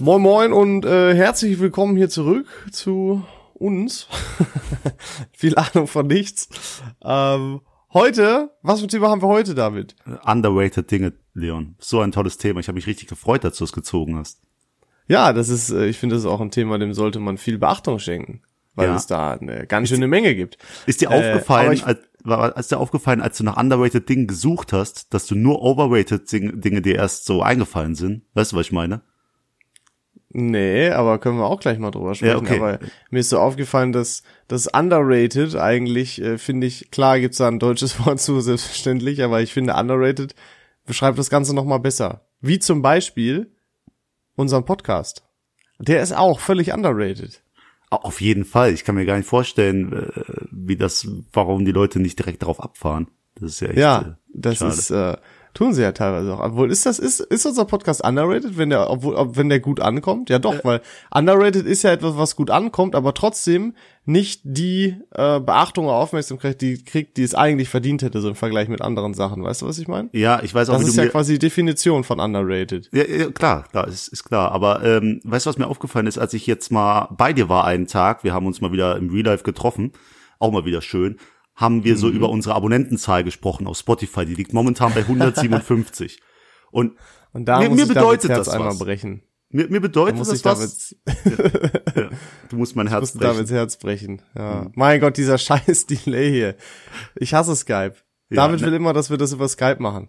Moin Moin und äh, herzlich willkommen hier zurück zu uns. Viel Ahnung von nichts. Ähm, heute, was für ein Thema haben wir heute, David? Underrated Dinge, Leon. So ein tolles Thema. Ich habe mich richtig gefreut, dass du es gezogen hast. Ja, das ist, äh, ich finde, das ist auch ein Thema, dem sollte man viel Beachtung schenken, weil Ja. es da eine ganz schöne Menge gibt. Ist dir Äh, aufgefallen, ich- als, war, als dir aufgefallen, als du nach underrated Dingen gesucht hast, dass du nur overrated Ding- Dinge dir erst so eingefallen sind? Weißt du, was ich meine? Nee, aber können wir auch gleich mal drüber sprechen. okay. Aber mir ist so aufgefallen, dass das underrated eigentlich, äh, finde ich, klar gibt's da ein deutsches Wort zu, selbstverständlich, aber ich finde underrated beschreibt das Ganze nochmal besser. Wie zum Beispiel unseren Podcast. Der ist auch völlig underrated. Au- Auf jeden Fall. Ich kann mir gar nicht vorstellen, äh, wie das, warum die Leute nicht direkt darauf abfahren. Das ist ja echt. Ja, äh, das schade. ist, äh, tun sie ja teilweise auch. Obwohl, ist das, ist, ist unser Podcast underrated, wenn der, obwohl, ob, wenn der gut ankommt? Ja doch, weil underrated ist ja etwas, was gut ankommt, aber trotzdem nicht die äh, Beachtung oder Aufmerksamkeit, die kriegt, die es eigentlich verdient hätte, so im Vergleich mit anderen Sachen. Weißt du, was ich meine? Ja, ich weiß auch, Das wie ist ja quasi die Definition von underrated. Ja, ja klar, klar, ist, ist klar. Aber ähm, weißt du, was mir aufgefallen ist, als ich jetzt mal bei dir war einen Tag, wir haben uns mal wieder im Real Life getroffen, auch mal wieder schön, haben wir Mhm. so über unsere Abonnentenzahl gesprochen auf Spotify. Die liegt momentan bei 157. Und Und da Mir- mir bedeutet das einmal was. brechen. mir, mir bedeutet das was. Davids, Ja, du musst mein Herz brechen. Davids Herz brechen. Ja. Mhm. Mein Gott, dieser scheiß Delay hier. Ich hasse Skype. Ja, David ne? will immer, dass wir das über Skype machen.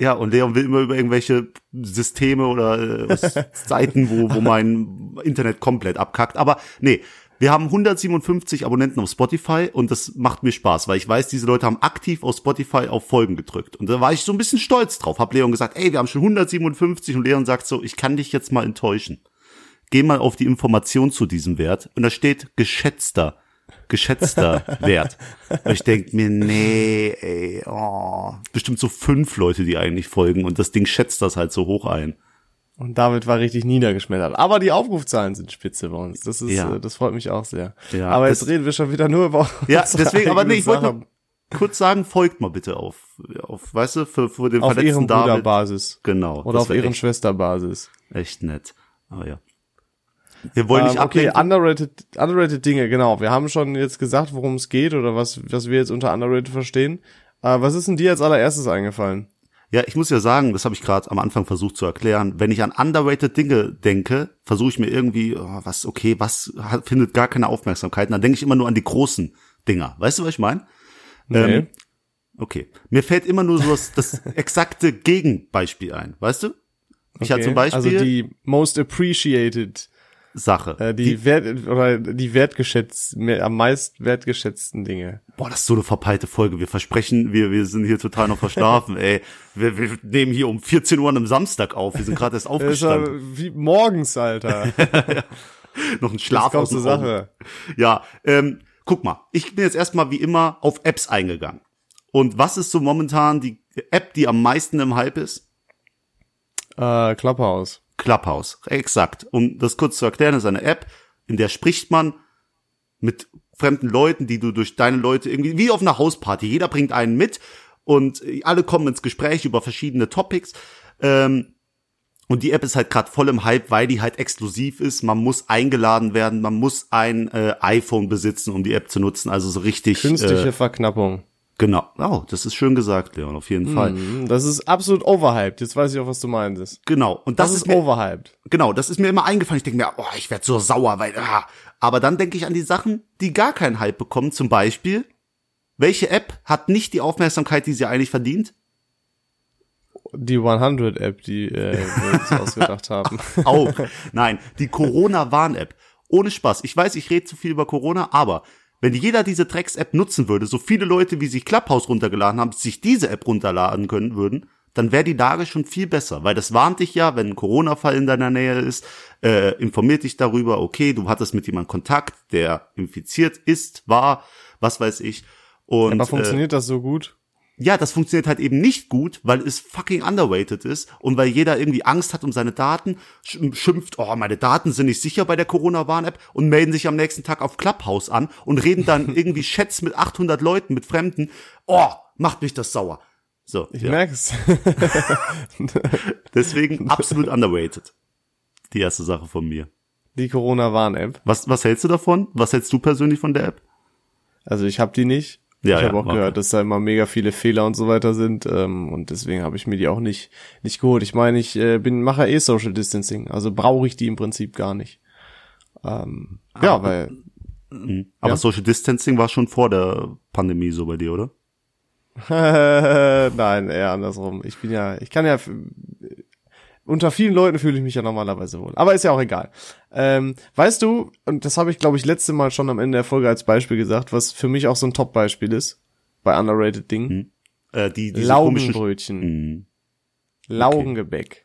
Ja, und Leon will immer über irgendwelche Systeme oder äh, Seiten, wo, wo mein Internet komplett abkackt. Aber nee, wir haben 157 Abonnenten auf Spotify und das macht mir Spaß, weil ich weiß, diese Leute haben aktiv auf Spotify auf Folgen gedrückt. Und da war ich so ein bisschen stolz drauf. Hab Leon gesagt, ey, wir haben schon 157 und Leon sagt so, ich kann dich jetzt mal enttäuschen. Geh mal auf die Information zu diesem Wert und da steht geschätzter geschätzter Wert. Und ich denk mir, nee, ey, oh, bestimmt so fünf Leute, die eigentlich folgen und das Ding schätzt das halt so hoch ein. Und David war richtig niedergeschmettert. Aber die Aufrufzahlen sind spitze bei uns. Das ist, Ja. äh, das freut mich auch sehr. Ja, aber jetzt reden wir schon wieder nur über Ja, deswegen, aber nee, ich wollte noch kurz sagen, folgt mal bitte auf, auf, weißt du, für, für den auf verletzten ihren David. Bruderbasis. Genau. Oder auf ihren echt, Schwesterbasis. echt nett. Aber ja. Wir wollen nicht Ähm, okay, underrated, underrated Dinge, genau. Wir haben schon jetzt gesagt, worum es geht oder was, was wir jetzt unter underrated verstehen. Äh, was ist denn dir als allererstes eingefallen? Ja, ich muss ja sagen, das habe ich gerade am Anfang versucht zu erklären. Wenn ich an underrated Dinge denke, versuche ich mir irgendwie, oh, was, okay, was hat, findet gar keine Aufmerksamkeit. Und dann denke ich immer nur an die großen Dinger. Weißt du, was ich meine? Nee. Ähm, okay. Mir fällt immer nur so das, das exakte Gegenbeispiel ein. Weißt du? Ich hatte Okay. zum Beispiel Also die most appreciated, Sache. äh, die, wert, oder die wertgeschätzt, am meist wertgeschätzten Dinge. Boah, das ist so eine verpeilte Folge. Wir versprechen, wir, wir sind hier total noch verschlafen, ey. Wir, wir nehmen hier um 14 Uhr an einem Samstag auf. Wir sind gerade erst Das ist aufgestanden. ja wie morgens, Alter. noch ein Schlaf aus. Sache. Ja, ähm, guck mal, ich bin jetzt erstmal wie immer auf Apps eingegangen. Und was ist so momentan die App, die am meisten im Hype ist? Äh, Clubhouse. Clubhouse, exakt. Um das kurz zu erklären, ist eine App, in der spricht man mit fremden Leuten, die du durch deine Leute irgendwie, wie auf einer Hausparty. Jeder bringt einen mit und alle kommen ins Gespräch über verschiedene Topics. Ähm, und die App ist halt gerade voll im Hype, weil die halt exklusiv ist. Man muss eingeladen werden, man muss ein äh, iPhone besitzen, um die App zu nutzen. Also so richtig. Künstliche Äh, Verknappung. Genau. Oh, das ist schön gesagt, Leon, auf jeden Fall. Mhm, Das ist absolut overhyped. Jetzt weiß ich auch, was du meinst. Genau. Und Das, das, ist mir, overhyped. genau, das ist mir immer eingefallen. Ich denke mir, oh, ich werde so sauer, weil, ah. aber dann denke ich an die Sachen, die gar keinen Hype bekommen. Zum Beispiel, welche App hat nicht die Aufmerksamkeit, die sie eigentlich verdient? Die 100-App, die äh, wir uns ausgedacht haben. Auch. Nein, die Corona-Warn-App. Ohne Spaß. Ich weiß, ich rede zu viel über Corona, aber wenn jeder diese Drecks-App nutzen würde, so viele Leute, wie sich Clubhouse runtergeladen haben, sich diese App runterladen können würden, dann wäre die Lage schon viel besser, weil das warnt dich ja, wenn ein Corona-Fall in deiner Nähe ist, äh, informiert dich darüber, okay, du hattest mit jemandem Kontakt, der infiziert ist, war, was weiß ich. Und, Aber äh, funktioniert das so gut? Ja, das funktioniert halt eben nicht gut, weil es fucking underrated ist und weil jeder irgendwie Angst hat um seine Daten, sch- schimpft, oh, meine Daten sind nicht sicher bei der Corona-Warn-App und melden sich am nächsten Tag auf Clubhouse an und reden dann irgendwie Chats mit 800 Leuten, mit Fremden. Oh, macht mich das sauer. So, Ich ja. merk's. deswegen absolut underrated. Die erste Sache von mir. Die Corona-Warn-App. Was, was hältst du davon? Was hältst du persönlich von der App? Also ich habe die nicht. Ja, ich habe ja, auch okay. gehört, dass da immer mega viele Fehler und so weiter sind ähm, und deswegen habe ich mir die auch nicht nicht geholt. Ich meine, ich äh, bin mache eh Social Distancing, also brauche ich die im Prinzip gar nicht. Ähm, ja, weil Mhm. Aber Ja. Social Distancing war schon vor der Pandemie so bei dir, oder? nein, eher andersrum. Ich bin ja, ich kann ja unter vielen Leuten fühle ich mich ja normalerweise wohl. Aber ist ja auch egal. Ähm, weißt du, und das habe ich, glaube ich, letzte Mal schon am Ende der Folge als Beispiel gesagt, was für mich auch so ein Top-Beispiel ist bei underrated Dingen. Äh, die, Laugenbrötchen. Mhm. Laugengebäck.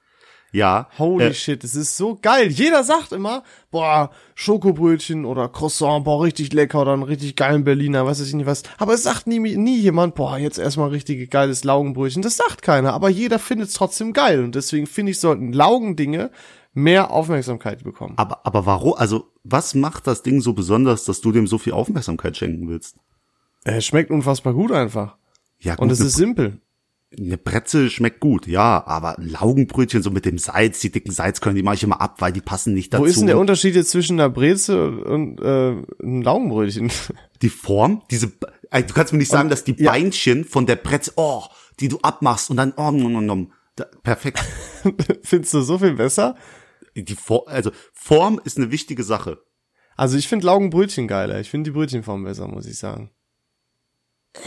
Ja. Holy äh, shit, es ist so geil. Jeder sagt immer, boah, Schokobrötchen oder Croissant, boah, richtig lecker oder einen richtig geilen Berliner, weiß ich nicht was. Aber es sagt nie, nie jemand, boah, jetzt erstmal richtig geiles Laugenbrötchen. Das sagt keiner, aber jeder findet es trotzdem geil. Und deswegen finde ich, sollten Laugendinge mehr Aufmerksamkeit bekommen. aber, aber warum, also, was macht das Ding so besonders, dass du dem so viel Aufmerksamkeit schenken willst? Es schmeckt unfassbar gut einfach. Ja, Und es ist simpel. Eine Brezel schmeckt gut, ja, aber Laugenbrötchen so mit dem Salz, die dicken Salzkörner, die mache ich immer ab, weil die passen nicht dazu. Wo ist denn der Unterschied jetzt zwischen einer Brezel und äh, einem Laugenbrötchen? die Form, diese, äh, du kannst mir nicht sagen, dass die ja. Beinchen von der Brezel, oh, die du abmachst und dann, oh, nom, nom, nom, da, perfekt. Findest du so viel besser? Die Form, also Form ist eine wichtige Sache. Also ich finde Laugenbrötchen geiler. Ich finde die Brötchenform besser, muss ich sagen. Äh,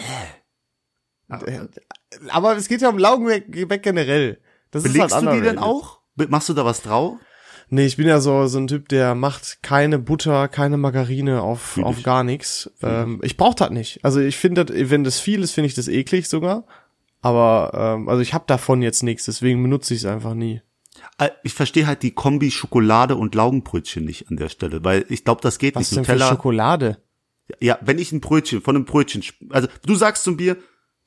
Aber es geht ja um Laugengebäck generell. Das Belegst ist halt du die denn auch? Machst du da was drauf? Nee, ich bin ja so, so ein Typ, der macht keine Butter, keine Margarine auf, auf gar nichts. Ähm, ich brauche das nicht. Also ich finde, das- wenn das viel ist, finde ich das eklig sogar. Aber ähm, also ich habe davon jetzt nichts, deswegen benutze ich es einfach nie. Äh, Ich verstehe halt die Kombi Schokolade und Laugenbrötchen nicht an der Stelle, weil ich glaube, das geht Was nicht. denn für Nutella, Schokolade? ja, wenn ich ein Brötchen von einem Brötchen, also du sagst zu mir,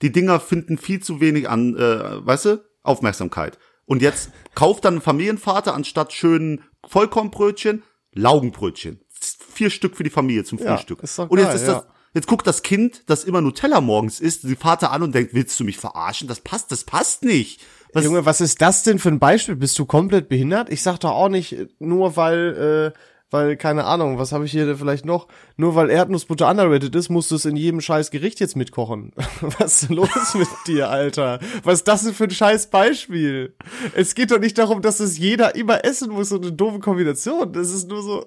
die Dinger finden viel zu wenig an, äh, weißt du, Aufmerksamkeit. Und jetzt kauft dann ein Familienvater anstatt schönen Vollkornbrötchen Laugenbrötchen. Vier Stück für die Familie zum Ja, Frühstück. ist doch und jetzt geil, ist das, ja. jetzt guckt das Kind, das immer Nutella morgens isst, die Vater an und denkt, willst du mich verarschen? Das passt, das passt nicht. Was, Junge, was ist das denn für ein Beispiel? Bist du komplett behindert? Ich sag doch auch nicht, nur weil, äh, weil, keine Ahnung, was habe ich hier denn vielleicht noch? Nur weil Erdnussbutter underrated ist, musst du es in jedem scheiß Gericht jetzt mitkochen. Was ist los mit dir, Alter? Was ist das denn für ein scheiß Beispiel? Es geht doch nicht darum, dass es jeder immer essen muss, so eine doofe Kombination. Das ist nur so,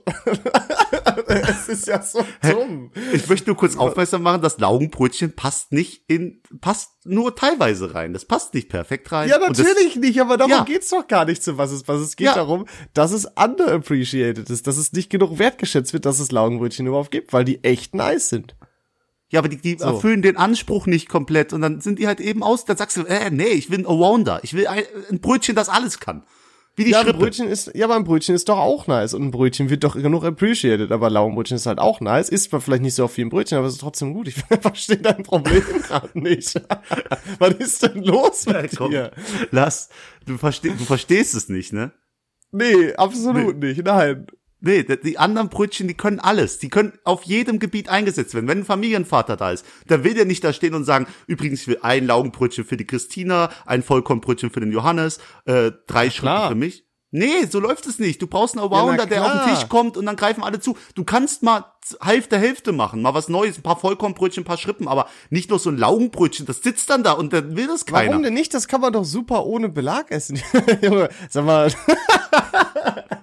es ist ja so dumm. Ich möchte nur kurz aufmerksam machen, das Laugenbrötchen passt nicht in, passt nur teilweise rein. Das passt nicht perfekt rein. Ja, Und das- natürlich nicht, aber darum Ja. geht's doch gar nicht, zu was es, was es geht Ja. darum, dass es underappreciated ist, dass es nicht genug wertgeschätzt wird, dass es Laugenbrötchen überhaupt gibt, weil die echt nice sind. Ja, aber die, die So. erfüllen den Anspruch nicht komplett und dann sind die halt eben aus, dann sagst du, äh, nee, ich will ein Allrounder. Ich will ein, ein Brötchen, das alles kann. Wie die Ja, ein Schrippe. Brötchen ist, ja, aber ein Brötchen ist doch auch nice und ein Brötchen wird doch genug appreciated, aber Laugenbrötchen ist halt auch nice, isst man vielleicht nicht so auf wie ein Brötchen, aber es ist trotzdem gut. Ich verstehe dein Problem gerade nicht. was ist denn los mit Komm, dir? lass, du, versteh, du verstehst es nicht, ne? Nee, absolut nicht, nein. Nee, die- anderen Brötchen, die können alles. Die können auf jedem Gebiet eingesetzt werden. Wenn ein Familienvater da ist, dann will der nicht da stehen und sagen, übrigens, ich will ein Laugenbrötchen für die Christina, ein Vollkornbrötchen für den Johannes, äh, drei Schritte für mich. Nee, so läuft es nicht. Du brauchst einen Allrounder, na der auf den. Tisch kommt und dann greifen alle zu. Du kannst mal Hälfte, Hälfte machen, mal was Neues, ein paar Vollkornbrötchen, ein paar Schrippen, aber nicht nur so ein Laugenbrötchen, das sitzt dann da und dann will das keiner. Warum denn nicht? Das kann man doch super ohne Belag essen. Junge, sag mal.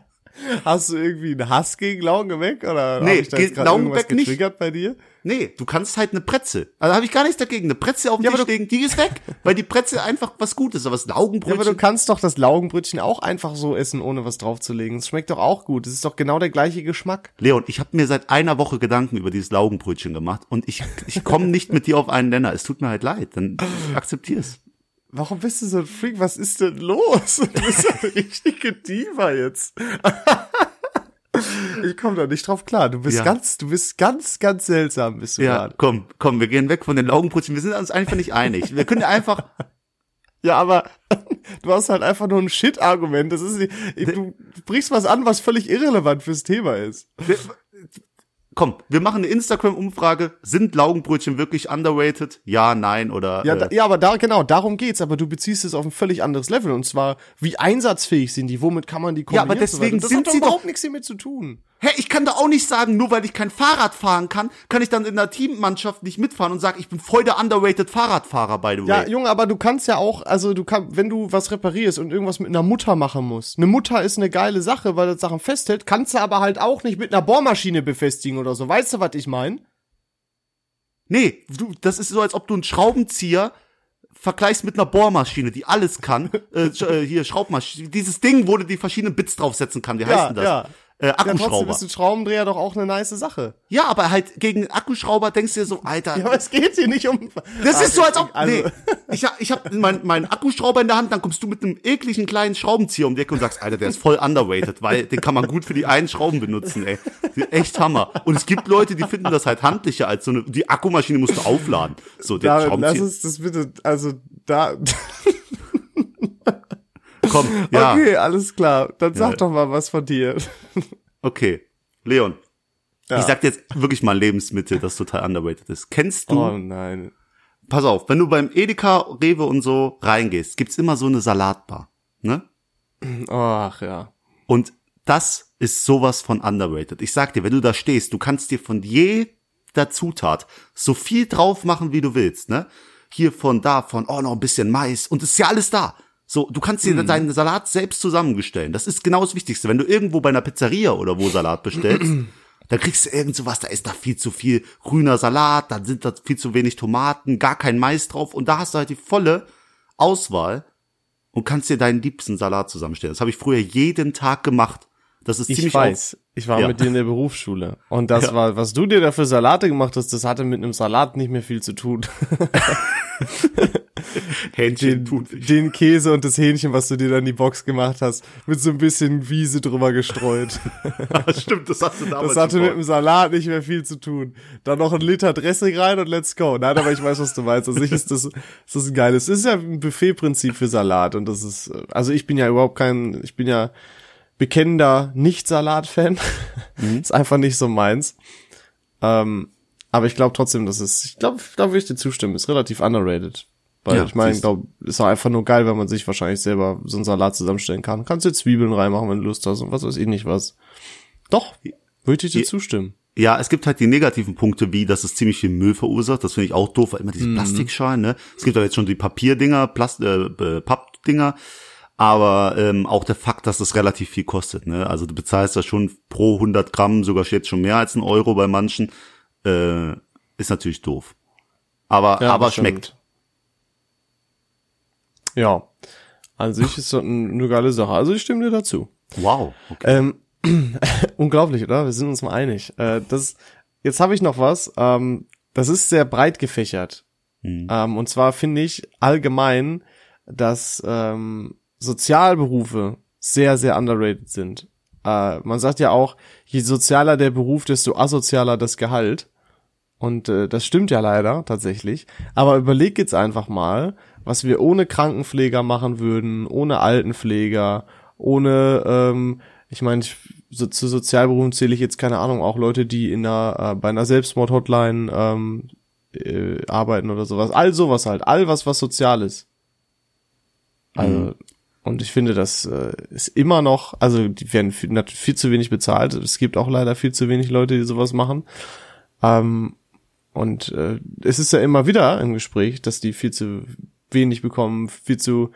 Hast du irgendwie einen Hass gegen Laugengebäck oder Nee, ich da jetzt irgendwas nicht. getriggert bei dir? Nee, du kannst halt eine Pretzel. Also habe ich gar nichts dagegen. Eine Pretzel auf den Ja, Tisch legen, die ist weg, weil die Pretzel einfach was Gutes, aber das Ja, Laugenbrötchen. aber du kannst doch das Laugenbrötchen auch einfach so essen, ohne was draufzulegen. Es schmeckt doch auch gut. Es ist doch genau der gleiche Geschmack. Leon, ich habe mir seit einer Woche Gedanken über dieses Laugenbrötchen gemacht und ich, ich komme nicht mit dir auf einen Nenner. Es tut mir halt leid, dann akzeptier's. Warum bist du so ein Freak? Was ist denn los? Du bist ja eine richtige Diva jetzt. Ich komme da nicht drauf klar. Du bist Ja. ganz, du bist ganz, ganz seltsam, bist du Ja, gerade. komm, komm, wir gehen weg von den Laugenbrötchen. Wir sind uns einfach nicht einig. Wir können einfach, Ja, aber du hast halt einfach nur ein Shit-Argument. Das ist, nicht- du bringst was an, was völlig irrelevant fürs Thema ist. Komm, wir machen eine Instagram-Umfrage. Sind Laugenbrötchen wirklich underrated? Ja, nein oder. Ja, äh, da, ja, aber da, genau, darum geht's, aber du beziehst es auf ein völlig anderes Level und zwar, wie einsatzfähig sind die, womit kann man die Ja, aber kombinieren und so weiter. deswegen das sind hat doch sie überhaupt nichts damit zu tun. Hä, ich kann doch auch nicht sagen, nur weil ich kein Fahrrad fahren kann, kann ich dann in der Teammannschaft nicht mitfahren und sagen, ich bin voll der underrated Fahrradfahrer, by the way. Ja, Junge, aber du kannst ja auch, also du kannst, wenn du was reparierst und irgendwas mit einer Mutter machen musst. Eine Mutter ist eine geile Sache, weil das Sachen festhält, kannst du aber halt auch nicht mit einer Bohrmaschine befestigen oder so. Weißt du, was ich meine? Nee, du, das ist so, als ob du einen Schraubenzieher vergleichst mit einer Bohrmaschine, die alles kann. äh, äh, hier, Schraubmaschine. Dieses Ding, wo du die verschiedenen Bits draufsetzen kann. Wie heißt denn das? ja. Äh, Ja, trotzdem Akkuschrauber. ist ein Schraubendreher doch auch eine nice Sache. Ja, aber halt gegen Akkuschrauber denkst du dir so, Alter. Ja, aber es geht hier nicht um. das ist so, als ob. Also, nee, ich, hab- ich habe meinen mein Akkuschrauber in der Hand, dann kommst du mit einem ekligen kleinen Schraubenzieher um die Ecke und sagst, Alter, der ist voll underrated, weil den kann man gut für die einen Schrauben benutzen, ey. Echt Hammer. Und es gibt Leute, die finden das halt handlicher als so eine. Die Akkumaschine musst du aufladen. So, der David, lass Schraubenzieher. uns das bitte, also da. Komm, ja. Okay, alles klar. Dann sag Ja. doch mal was von dir. Okay, Leon. Ja. Ich sag dir jetzt wirklich mal Lebensmittel, das total underrated ist. Kennst du, Oh nein. pass auf, wenn du beim Edeka, Rewe und so reingehst, gibt's immer so eine Salatbar, ne? Ach ja. Und das ist sowas von underrated. Ich sag dir, wenn du da stehst, du kannst dir von jeder Zutat so viel drauf machen, wie du willst, ne? Hier von da, von, oh, noch ein bisschen Mais und es ist ja alles da. So, du kannst dir deinen Salat selbst zusammengestellen. Das ist genau das Wichtigste. Wenn du irgendwo bei einer Pizzeria oder wo Salat bestellst, dann kriegst du irgend sowas, da ist da viel zu viel grüner Salat, dann sind da viel zu wenig Tomaten, gar kein Mais drauf und da hast du halt die volle Auswahl und kannst dir deinen liebsten Salat zusammenstellen. Das habe ich früher jeden Tag gemacht. Das ist Ich ziemlich weiß. Ich war Ja. mit dir in der Berufsschule. Und das Ja. war, was du dir da für Salate gemacht hast, das hatte mit einem Salat nicht mehr viel zu tun. Hähnchen Den, den Käse und das Hähnchen, was du dir dann in die Box gemacht hast, mit so ein bisschen Wiese drüber gestreut. Stimmt, das hast du damals Das hatte mit dem Salat nicht mehr viel zu tun. Dann noch ein Liter Dressing rein und let's go. Nein, aber ich weiß, was du meinst. Also ich ist das, ist das ein geiles. Es ist ja ein Buffetprinzip für Salat und das ist, also ich bin ja überhaupt kein, ich bin ja bekennender Nicht-Salat-Fan. ist einfach nicht so meins. Ähm, aber ich glaube trotzdem, dass es, ich glaube, da würde ich dir zustimmen, ist relativ underrated. Weil Ja, ich meine, du. glaube, ist auch einfach nur geil, wenn man sich wahrscheinlich selber so einen Salat zusammenstellen kann. Kannst du Zwiebeln reinmachen, wenn du Lust hast und was weiß ich nicht was. Doch, würde ich dir Ja. zustimmen. Ja, es gibt halt die negativen Punkte, wie dass es ziemlich viel Müll verursacht. Das finde ich auch doof, weil immer diese Mhm. Plastikschalen, ne? Es gibt ja jetzt schon die Papierdinger, Plast äh, Pappdinger, aber ähm, auch der Fakt, dass es relativ viel kostet, ne? Also du bezahlst da schon pro 100 Gramm sogar jetzt schon mehr als ein Euro bei manchen, äh, ist natürlich doof. Aber Ja, aber das schmeckt. Ja. An sich ist das ein- eine geile Sache. Also ich stimme dir dazu. Wow. Okay. Ähm, unglaublich, oder? Wir sind uns mal einig. Äh, das, jetzt habe ich noch was. Ähm, das ist sehr breit gefächert. Ähm, und zwar finde ich allgemein, dass ähm, Sozialberufe sehr, sehr underrated sind. Äh, man sagt ja auch, je sozialer der Beruf, desto asozialer das Gehalt. Und äh, das stimmt ja leider tatsächlich. Aber überleg jetzt einfach mal, was wir ohne Krankenpfleger machen würden, ohne Altenpfleger, ohne, ähm, ich meine, so, zu Sozialberufen zähle ich jetzt keine Ahnung, auch Leute, die in einer, äh, bei einer Selbstmord-Hotline ähm, äh, arbeiten oder sowas. All sowas halt, all was, was sozial ist. Also, und ich finde, das äh, ist immer noch, also die werden viel, viel zu wenig bezahlt. Es gibt auch leider viel zu wenig Leute, die sowas machen. Ähm, und äh, es ist ja immer wieder im Gespräch, dass die viel zu wenig bekommen, viel zu,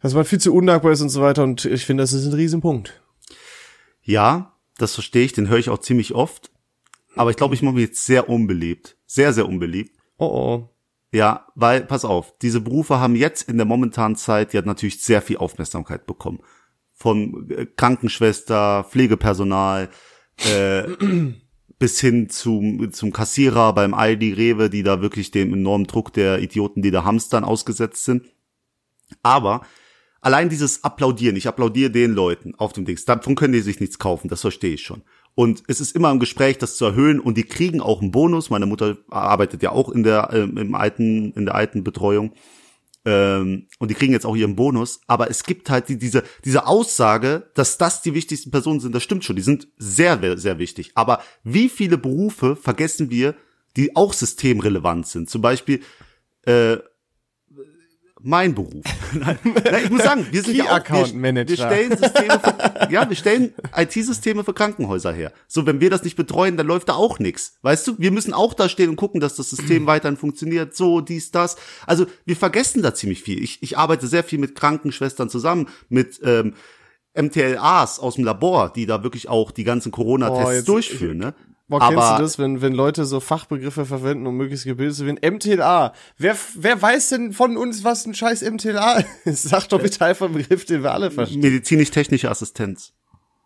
dass man viel zu undankbar ist und so weiter. Und ich finde, das ist ein Riesenpunkt. Ja, das verstehe ich, den höre ich auch ziemlich oft. Aber ich glaube, ich mache mich jetzt sehr unbeliebt. Sehr, sehr unbeliebt. Oh oh. Ja, weil, pass auf, diese Berufe haben jetzt in der momentanen Zeit ja natürlich sehr viel Aufmerksamkeit bekommen. Von äh, Krankenschwester, Pflegepersonal, äh, bis hin zum, zum Kassierer beim Aldi, Rewe, die da wirklich dem enormen Druck der Idioten, die da hamstern, ausgesetzt sind. Aber allein dieses Applaudieren, ich applaudiere den Leuten auf dem Dings, davon können die sich nichts kaufen, das verstehe ich schon. Und es ist immer im Gespräch, das zu erhöhen und die kriegen auch einen Bonus. Meine Mutter arbeitet ja auch in der, ähm, im alten, in der alten Betreuung. Ähm, und die kriegen jetzt auch ihren Bonus. Aber es gibt halt die, diese, diese Aussage, dass das die wichtigsten Personen sind. Das stimmt schon. Die sind sehr, sehr wichtig. Aber wie viele Berufe vergessen wir, die auch systemrelevant sind? Zum Beispiel, äh, mein Beruf. Nein, ich muss sagen, wir sind ja auch, Account wir, Manager. wir stellen Systeme für, ja, wir stellen IT-Systeme für Krankenhäuser her. So, wenn wir das nicht betreuen, dann läuft da auch nichts. Weißt du, wir müssen auch da stehen und gucken, dass das System weiterhin funktioniert, so, dies, das. Also, wir vergessen da ziemlich viel. Ich, ich arbeite sehr viel mit Krankenschwestern zusammen, mit ähm, MTLAs aus dem Labor, die da wirklich auch die ganzen Oh, Corona-Tests jetzt- durchführen, ne? Boah, kennst Aber- du das, wenn, wenn Leute so Fachbegriffe verwenden, um möglichst gebildet zu werden? MTLA. Wer, wer weiß denn von uns, was ein scheiß MTLA ist? Sag doch bitte einfach einen Begriff, den wir alle verstehen. Medizinisch-technische Assistenz.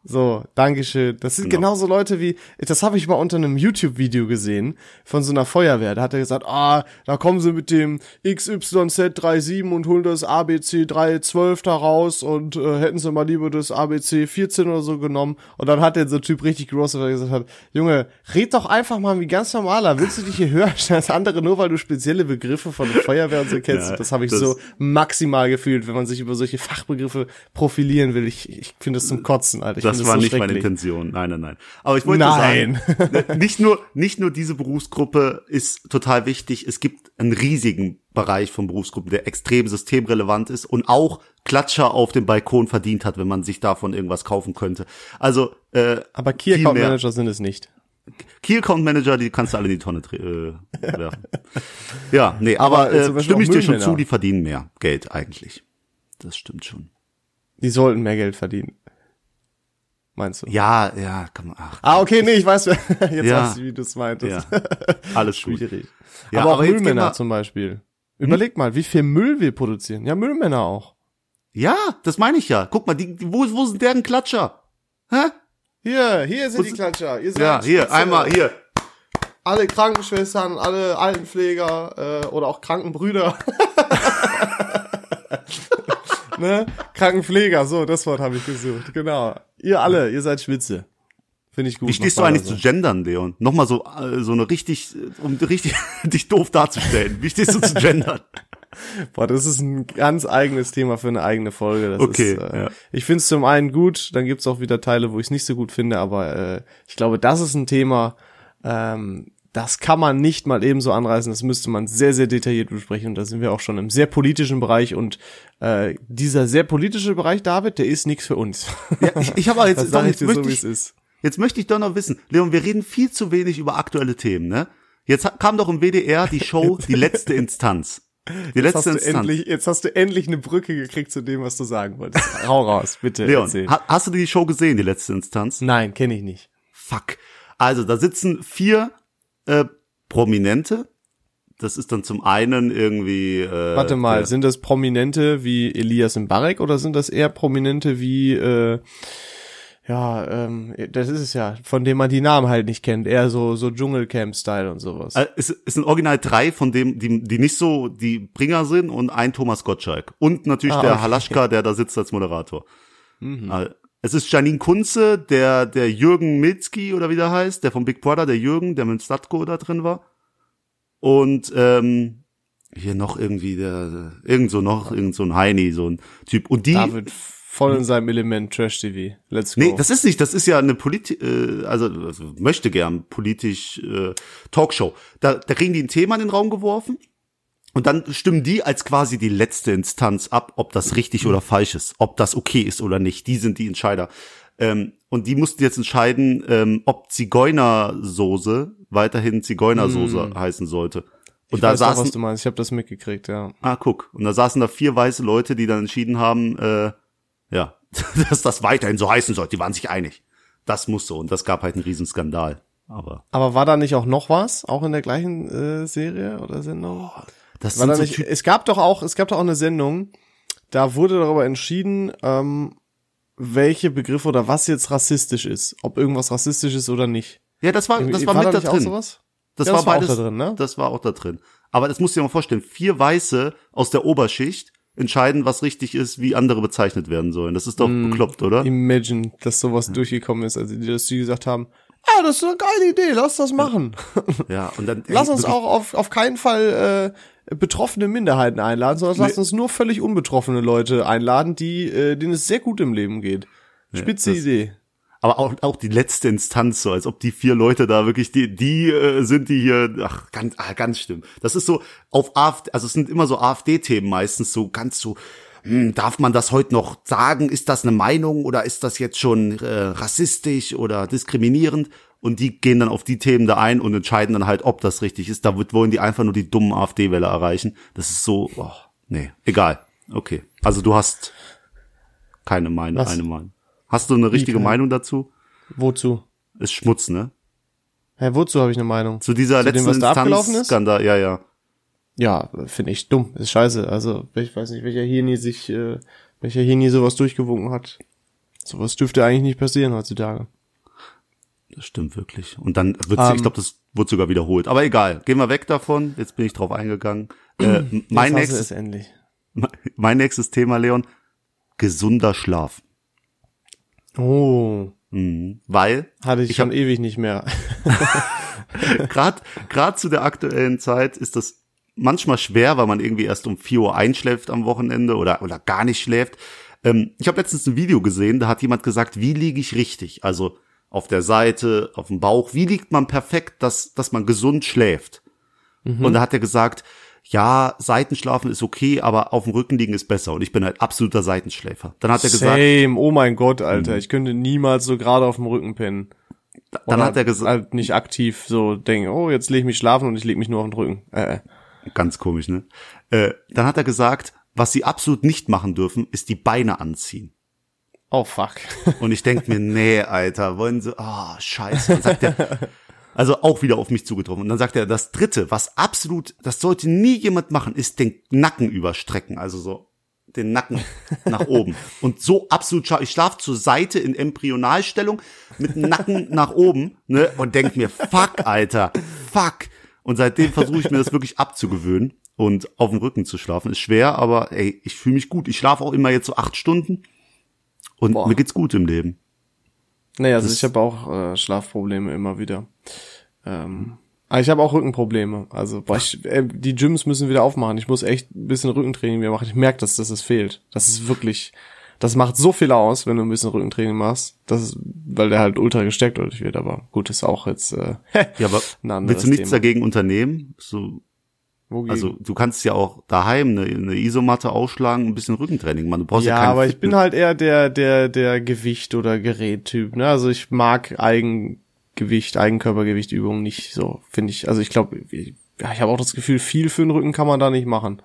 So, Dankeschön. Das sind Genau. genauso Leute wie, das habe ich mal unter einem YouTube-Video gesehen von so einer Feuerwehr. Da hat er gesagt, ah, da kommen sie mit dem XYZ37 und holen das ABC 312 da raus und äh, hätten sie mal lieber das ABC 14 oder so genommen. Und dann hat der so Typ richtig groß, weil er gesagt hat, Junge, red doch einfach mal wie ganz normaler. Willst du dich hier höher als andere, nur weil du spezielle Begriffe von der Feuerwehr und so kennst? Ja, das habe ich das- so maximal gefühlt, wenn man sich über solche Fachbegriffe profilieren will. Ich, ich finde das zum Kotzen, Alter. Das war so nicht meine. Intention. Nein, nein, nein. Aber ich wollte Nein. sagen, ne, nicht nur, nicht nur diese Berufsgruppe ist total wichtig. Es gibt einen riesigen Bereich von Berufsgruppen, der extrem systemrelevant ist und auch Klatscher auf dem Balkon verdient hat, wenn man sich davon irgendwas kaufen könnte. Also, äh, Aber Key Account. Manager sind es nicht. Key Account Manager, die kannst du alle in die Tonne äh, werfen. ja, nee, aber, äh, äh, stimme ich dir schon zu, die verdienen mehr Geld eigentlich. Das stimmt schon. Die sollten mehr Geld verdienen. Meinst du? Ja, ja, kann man, ach, Ah, okay, nee, ich weiß, jetzt Ja. weiß ich, wie du es meintest. ja, alles. Schwierig. Ja, aber auch aber Müllmänner zum Beispiel. Überleg mal, wie viel Müll wir produzieren. Ja, Müllmänner auch. Ja, das meine ich ja. Guck mal, die, wo, wo sind deren Klatscher? Hä? Hier, hier sind Wo die Klatscher. Ihr seid Ja, hier, Spitze. einmal, hier. Alle Krankenschwestern, alle Altenpfleger äh, oder auch Krankenbrüder. ne? Krankenpfleger, so, das Wort habe ich gesucht. Genau. Ihr alle, ihr seid Spitze. Finde ich gut. Wie stehst du eigentlich weiter zu gendern, Leon? Nochmal so, äh, so eine richtig, um richtig dich doof darzustellen. Wie stehst du zu gendern? Boah, das ist ein ganz eigenes Thema für eine eigene Folge. Das Okay, ist, äh, ja. Ich finde es zum einen gut, dann gibt's auch wieder Teile, wo ich es nicht so gut finde, aber äh, ich glaube, das ist ein Thema, ähm, das kann man nicht mal eben so anreißen, das müsste man sehr, sehr detailliert besprechen und da sind wir auch schon im sehr politischen Bereich und äh, dieser sehr politische Bereich, David, der ist nichts für uns. Ja, ich, ich habe jetzt, doch, jetzt, so, möchte wie ich, es ist. jetzt möchte ich doch noch wissen, Leon, wir reden viel zu wenig über aktuelle Themen, ne? Jetzt kam doch im WDR die Show Die letzte Instanz. Die Jetzt hast, letzte du Instanz. endlich, jetzt hast du endlich eine Brücke gekriegt zu dem, was du sagen wolltest. Hau raus, bitte. Leon, ha, hast du die Show gesehen, die letzte Instanz? Nein, kenne ich nicht. Fuck. Also, da sitzen vier äh, Prominente. Das ist dann zum einen irgendwie. Äh, Warte mal, der- sind das Prominente wie Elias Mbarek oder sind das eher Prominente wie, äh, ja, ähm, das ist es ja, von dem man die Namen halt nicht kennt, eher so, so Dschungelcamp-Style und sowas. Äh, es, es sind original drei von dem, die, die nicht so die Bringer sind und ein Thomas Gottschalk. Und natürlich Ah, der okay. Mhm. Halaschka, der da sitzt als Moderator. Äh, Es ist Janine Kunze, der, der Jürgen Milzki oder wie der heißt, der von Big Brother, der Jürgen, der mit Statko da drin war. Und ähm, hier noch irgendwie der, irgend so noch, irgend so ein Heini, so ein Typ. Und die, David voll in seinem Element Trash TV. Let's go. Nee, das ist nicht, das ist ja eine Polit äh, also, also möchte gern politisch äh, Talkshow. Da, da kriegen die ein Thema in den Raum geworfen und dann stimmen die als quasi die letzte Instanz ab, ob das richtig oder falsch ist, ob das okay ist oder nicht. Die sind die Entscheider. Ähm, und die mussten jetzt entscheiden, ähm, ob Zigeunersoße weiterhin Zigeunersoße heißen sollte. Und ich da weiß saßen, was du meinst. Ich habe das mitgekriegt, ja. ah, guck, und da saßen da vier weiße Leute, die dann entschieden haben, äh, ja, dass das weiterhin so heißen soll. Die waren sich einig. Das muss so. Und das gab halt einen Riesenskandal. Aber Aber war da nicht auch noch was? Auch in der gleichen äh, Serie oder Sendung? Das War da so nicht, es gab doch auch, es gab doch auch eine Sendung, da wurde darüber entschieden, ähm, welche Begriffe oder was jetzt rassistisch ist. Ob irgendwas rassistisch ist oder nicht. Ja, das war, das war, da mit da auch drin. sowas? Das Ja, war das war auch beides. da drin, ne? Das war auch da drin. Aber das musst du dir mal vorstellen. Vier Weiße aus der Oberschicht entscheiden, was richtig ist, wie andere bezeichnet werden sollen. Das ist doch Mm. bekloppt, oder? Imagine, dass sowas durchgekommen ist, also die, dass die gesagt haben, ah, das ist eine geile Idee, lass das machen. Ja, und dann. lass uns auch auf, auf keinen Fall betroffene Minderheiten einladen, sondern lasst uns nur völlig unbetroffene Leute einladen, die, äh, denen es sehr gut im Leben geht. Spitze das- Idee. Aber auch, auch die letzte Instanz, so als ob die vier Leute da wirklich die, die äh, sind, die hier, ach, ganz, ah, ganz schlimm. Das ist so auf AfD, also es sind immer so AfD-Themen meistens so ganz so, hm, darf man das heute noch sagen? Ist das eine Meinung oder ist das jetzt schon äh, rassistisch oder diskriminierend? Und die gehen dann auf die Themen da ein und entscheiden dann halt, ob das richtig ist. Da wollen die einfach nur die dummen AfD-Wähler erreichen. Das ist so, oh, nee, egal. Okay. Also du hast keine Meinung, Was? eine Meinung. Hast du eine richtige keine? Meinung dazu? Wozu? Ist Schmutz, ne? Hä, wozu habe ich eine Meinung? Zu dieser Zu dem, letzten abgelaufen Instanz ist? Skandal, ja, ja. Ja, finde ich dumm. Ist scheiße. Also, ich weiß nicht, welcher hier nie sich, äh, welcher hier nie sowas durchgewunken hat. Sowas dürfte eigentlich nicht passieren heutzutage. Das stimmt wirklich. Und dann wird Ähm. ich glaube, das wird sogar wiederholt. Aber egal, gehen wir weg davon. Jetzt bin ich drauf eingegangen. Äh, mein, nächstes, es endlich. mein nächstes Thema, Leon, gesunder Schlaf. Oh, Mhm. Weil hatte ich, Ich schon hab- ewig nicht mehr. gerade gerade zu der aktuellen Zeit ist das manchmal schwer, weil man irgendwie erst um 4 Uhr einschläft am Wochenende oder oder gar nicht schläft. Ähm, ich habe letztens ein Video gesehen, da hat jemand gesagt, wie liege ich richtig? Also auf der Seite, auf dem Bauch, wie liegt man perfekt, dass dass man gesund schläft? Und da hat er gesagt, ja, Seitenschlafen ist okay, aber auf dem Rücken liegen ist besser. Und ich bin halt absoluter Seitenschläfer. Dann hat er gesagt, Same, oh mein Gott, Alter. Ich könnte niemals so gerade auf dem Rücken pennen. dann Oder hat er gesagt, Halt nicht aktiv so denken, oh, jetzt lege ich mich schlafen und ich lege mich nur auf den Rücken. Äh, äh. Ganz komisch, ne? Äh, dann hat er gesagt, was sie absolut nicht machen dürfen, ist die Beine anziehen. Oh fuck. Und ich denk mir, nee, Alter, wollen sie, ah, scheiße. Dann sagt er, also auch wieder auf mich zugetroffen. Und dann sagt er, das dritte, was absolut, das sollte nie jemand machen, ist den Nacken überstrecken. Also so den Nacken nach oben. Und so absolut, scha- ich schlafe zur Seite in Embryonalstellung mit Nacken nach oben, ne, und denk mir, fuck, Alter, fuck. Und seitdem versuche ich mir das wirklich abzugewöhnen und auf dem Rücken zu schlafen. Ist schwer, aber ey, ich fühle mich gut. Ich schlafe auch immer jetzt so acht Stunden und Boah. mir geht's gut im Leben. Nee, also Das- ich habe auch äh, Schlafprobleme immer wieder. Ähm, aber ich habe auch Rückenprobleme. Also boah, ich, äh, die Gyms müssen wieder aufmachen. Ich muss echt ein bisschen Rückentraining mehr machen. Ich merke, dass das es fehlt. Das ist wirklich, das macht so viel aus, wenn du ein bisschen Rückentraining machst. Das ist, weil der halt ultra gestärkt dadurch wird. Aber gut, ist auch jetzt äh, Ja, aber willst du nichts Thema. dagegen unternehmen? So, Wogegen? also du kannst ja auch daheim eine, eine Isomatte ausschlagen, ein bisschen Rückentraining machen. Du brauchst ja, ja, aber ich bin Fitness- halt eher der, der, der Gewicht- oder Gerättyp, ne? Also ich mag Eigengewicht, Eigenkörpergewichtübungen nicht so, finde ich. Also ich glaube, ja, ich habe auch das Gefühl, viel für den Rücken kann man da nicht machen.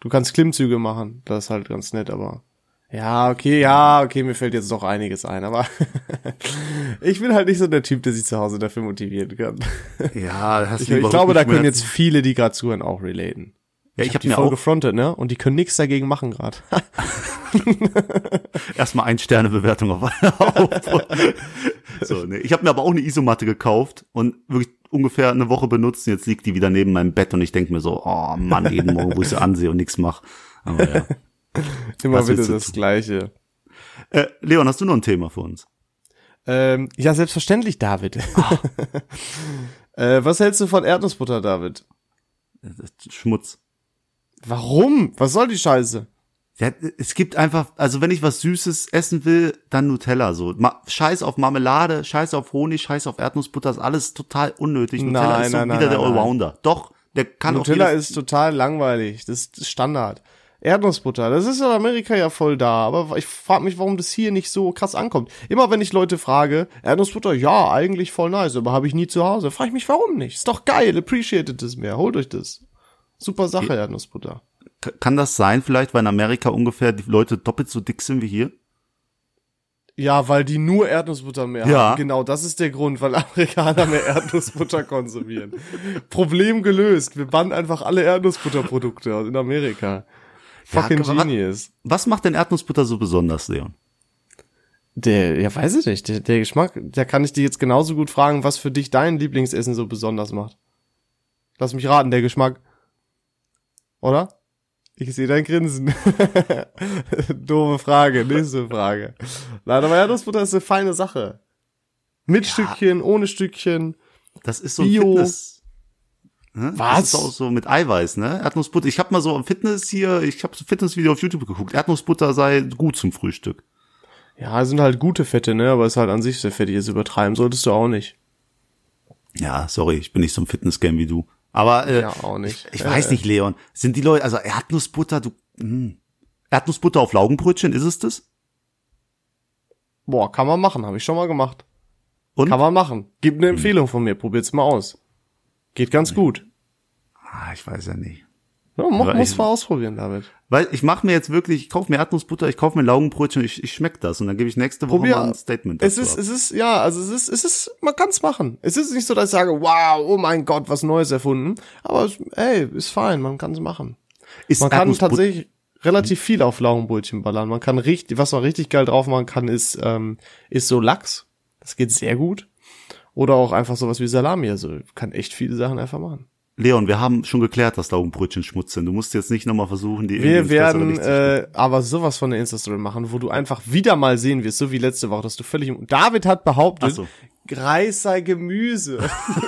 Du kannst Klimmzüge machen, das ist halt ganz nett, aber ja, okay, ja, okay, mir fällt jetzt doch einiges ein, aber ich bin halt nicht so der Typ, der sich zu Hause dafür motivieren kann. Ja, hast Ich, du ich lieber glaube, da können jetzt viele, die gerade zuhören, auch relaten. Ja, ich, hab habe die mir voll gefrontet, ne? Und die können nichts dagegen machen gerade. erstmal ein Sterne Bewertung auf. So, nee. Ich habe mir aber auch eine Isomatte gekauft und wirklich ungefähr eine Woche benutzt. Und jetzt liegt die wieder neben meinem Bett und ich denk mir so, oh Mann, jeden Morgen, wo ich sie ansehe und nichts mache. Aber ja. Immer wieder das tun? Gleiche. Äh, Leon, hast du noch ein Thema für uns? Ähm, ja, selbstverständlich, David. äh, was hältst du von Erdnussbutter, David? Schmutz. Warum? Was soll die Scheiße? Ja, es gibt einfach, also wenn ich was Süßes essen will, dann Nutella so. Ma Scheiß auf Marmelade, Scheiß auf Honig, Scheiß auf Erdnussbutter, ist alles total unnötig. Nutella Nein, ist so nein, nein, wieder der nein, nein. Allrounder. Doch, der kann Nutella auch ist total langweilig. Das ist Standard. Erdnussbutter, das ist in Amerika ja voll da, aber ich frage mich, warum das hier nicht so krass ankommt. Immer wenn ich Leute frage, Erdnussbutter, ja, eigentlich voll nice, aber habe ich nie zu Hause, frage ich mich, warum nicht? Ist doch geil, appreciated es mehr, holt euch das. Super Sache, Erdnussbutter. Kann das sein vielleicht, weil in Amerika ungefähr die Leute doppelt so dick sind wie hier? Ja, weil die nur Erdnussbutter mehr Ja. haben. Genau, das ist der Grund, weil Amerikaner mehr Erdnussbutter konsumieren. Problem gelöst. Wir bannen einfach alle Erdnussbutterprodukte in Amerika. Ja, Fucking wa- genius. Was macht denn Erdnussbutter so besonders, Leon? Der, ja, weiß ich nicht. Der, der Geschmack, da kann ich dir jetzt genauso gut fragen, was für dich dein Lieblingsessen so besonders macht. Lass mich raten, der Geschmack. Oder? Ich sehe dein Grinsen. Doofe Frage, nächste Frage. Nein, aber Erdnussbutter ist eine feine Sache. Mit Stückchen, ohne Stückchen. Das ist so Bio. ein Fitness. Was? Das ist auch so mit Eiweiß, ne? Erdnussbutter. Ich habe mal so Fitness hier, ich habe so Fitnessvideo auf YouTube geguckt. Erdnussbutter sei gut zum Frühstück. Ja, sind halt gute Fette, ne? Aber ist halt an sich sehr fettig. Jetzt übertreiben solltest du auch nicht. Ja, sorry, ich bin nicht so ein Fitnessgame wie du. Aber äh, Ja, auch nicht. ich, ich weiß nicht, Leon. Sind die Leute, also Erdnussbutter, du. Mh. Erdnussbutter auf Laugenbrötchen, ist es das? Boah, kann man machen, habe ich schon mal gemacht. Und? Kann man machen. Gib eine Empfehlung von mir, probiert's mal aus. Geht ganz gut. Ah, ich weiß ja nicht. Ja, muss ich- mal ausprobieren, David. Weil ich mache mir jetzt wirklich, ich kaufe mir Erdnussbutter, ich kaufe mir Laugenbrötchen, ich, ich schmeck das und dann gebe ich nächste Woche Probier. mal ein Statement Es dazu ist, ab. es ist, ja, also es ist, es ist, man kann's machen. Es ist nicht so, dass ich sage, wow, oh mein Gott, was Neues erfunden. Aber es, ey, ist fein, man kann's machen. Ist Man kann tatsächlich relativ viel auf Laugenbrötchen ballern. Man kann richtig, was man richtig geil drauf machen kann, ist, ähm, ist so Lachs. Das geht sehr gut. Oder auch einfach sowas wie Salami. Also kann echt viele Sachen einfach machen. Leon, wir haben schon geklärt, dass Laugenbrötchen Schmutz sind. Du musst jetzt nicht nochmal versuchen, die irgendwie Wir werden äh, aber sowas von der Insta-Story machen, wo du einfach wieder mal sehen wirst, so wie letzte Woche, dass du völlig... im- David hat behauptet, so. Reis sei Gemüse.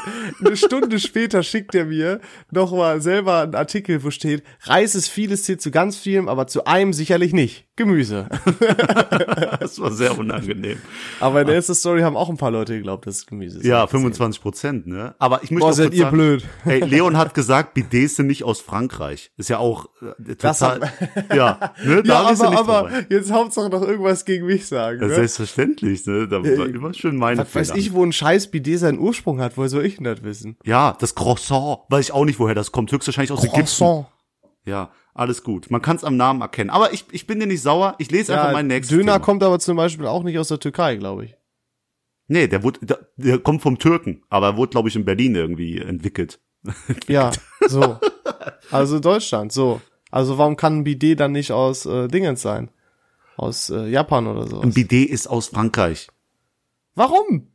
Eine Stunde später schickt er mir nochmal selber einen Artikel, wo steht, Reis ist vieles, zählt zu ganz vielem, aber zu einem sicherlich nicht. Gemüse. Das war sehr unangenehm. Aber in der Insta-Story haben auch ein paar Leute geglaubt, dass es Gemüse ist. Ja, 25 Prozent, ne? Aber ich möchte Boah, auch seid kurz ihr sagen, blöd. Ey, Leon hat gesagt, Bidets sind nicht aus Frankreich. Ist ja auch äh, Das total. ja, ne? Ja, Da ist er aber, aber dabei. jetzt Hauptsache noch irgendwas gegen mich sagen. Ja, Ne? selbstverständlich, ne? Da war immer schön meine Was weiß ich, wo ein scheiß Bidet seinen Ursprung hat, woher soll ich denn das wissen? Ja, das Croissant, weiß ich auch nicht, woher das kommt. Höchstwahrscheinlich aus Ägypten. Croissant. Ja, alles gut. Man kann es am Namen erkennen. Aber ich, ich bin dir nicht sauer. Ich lese einfach Ja, mein nächstes Döner Thema. kommt aber zum Beispiel auch nicht aus der Türkei, glaube ich. Nee, der, wurde, der, der kommt vom Türken, aber er wurde, glaube ich, in Berlin irgendwie entwickelt. Ja, so. Also Deutschland, so. Also warum kann ein Bidet dann nicht aus äh, Dingens sein? Aus äh, Japan oder Ein sowas? Bidet ist aus Frankreich. Warum?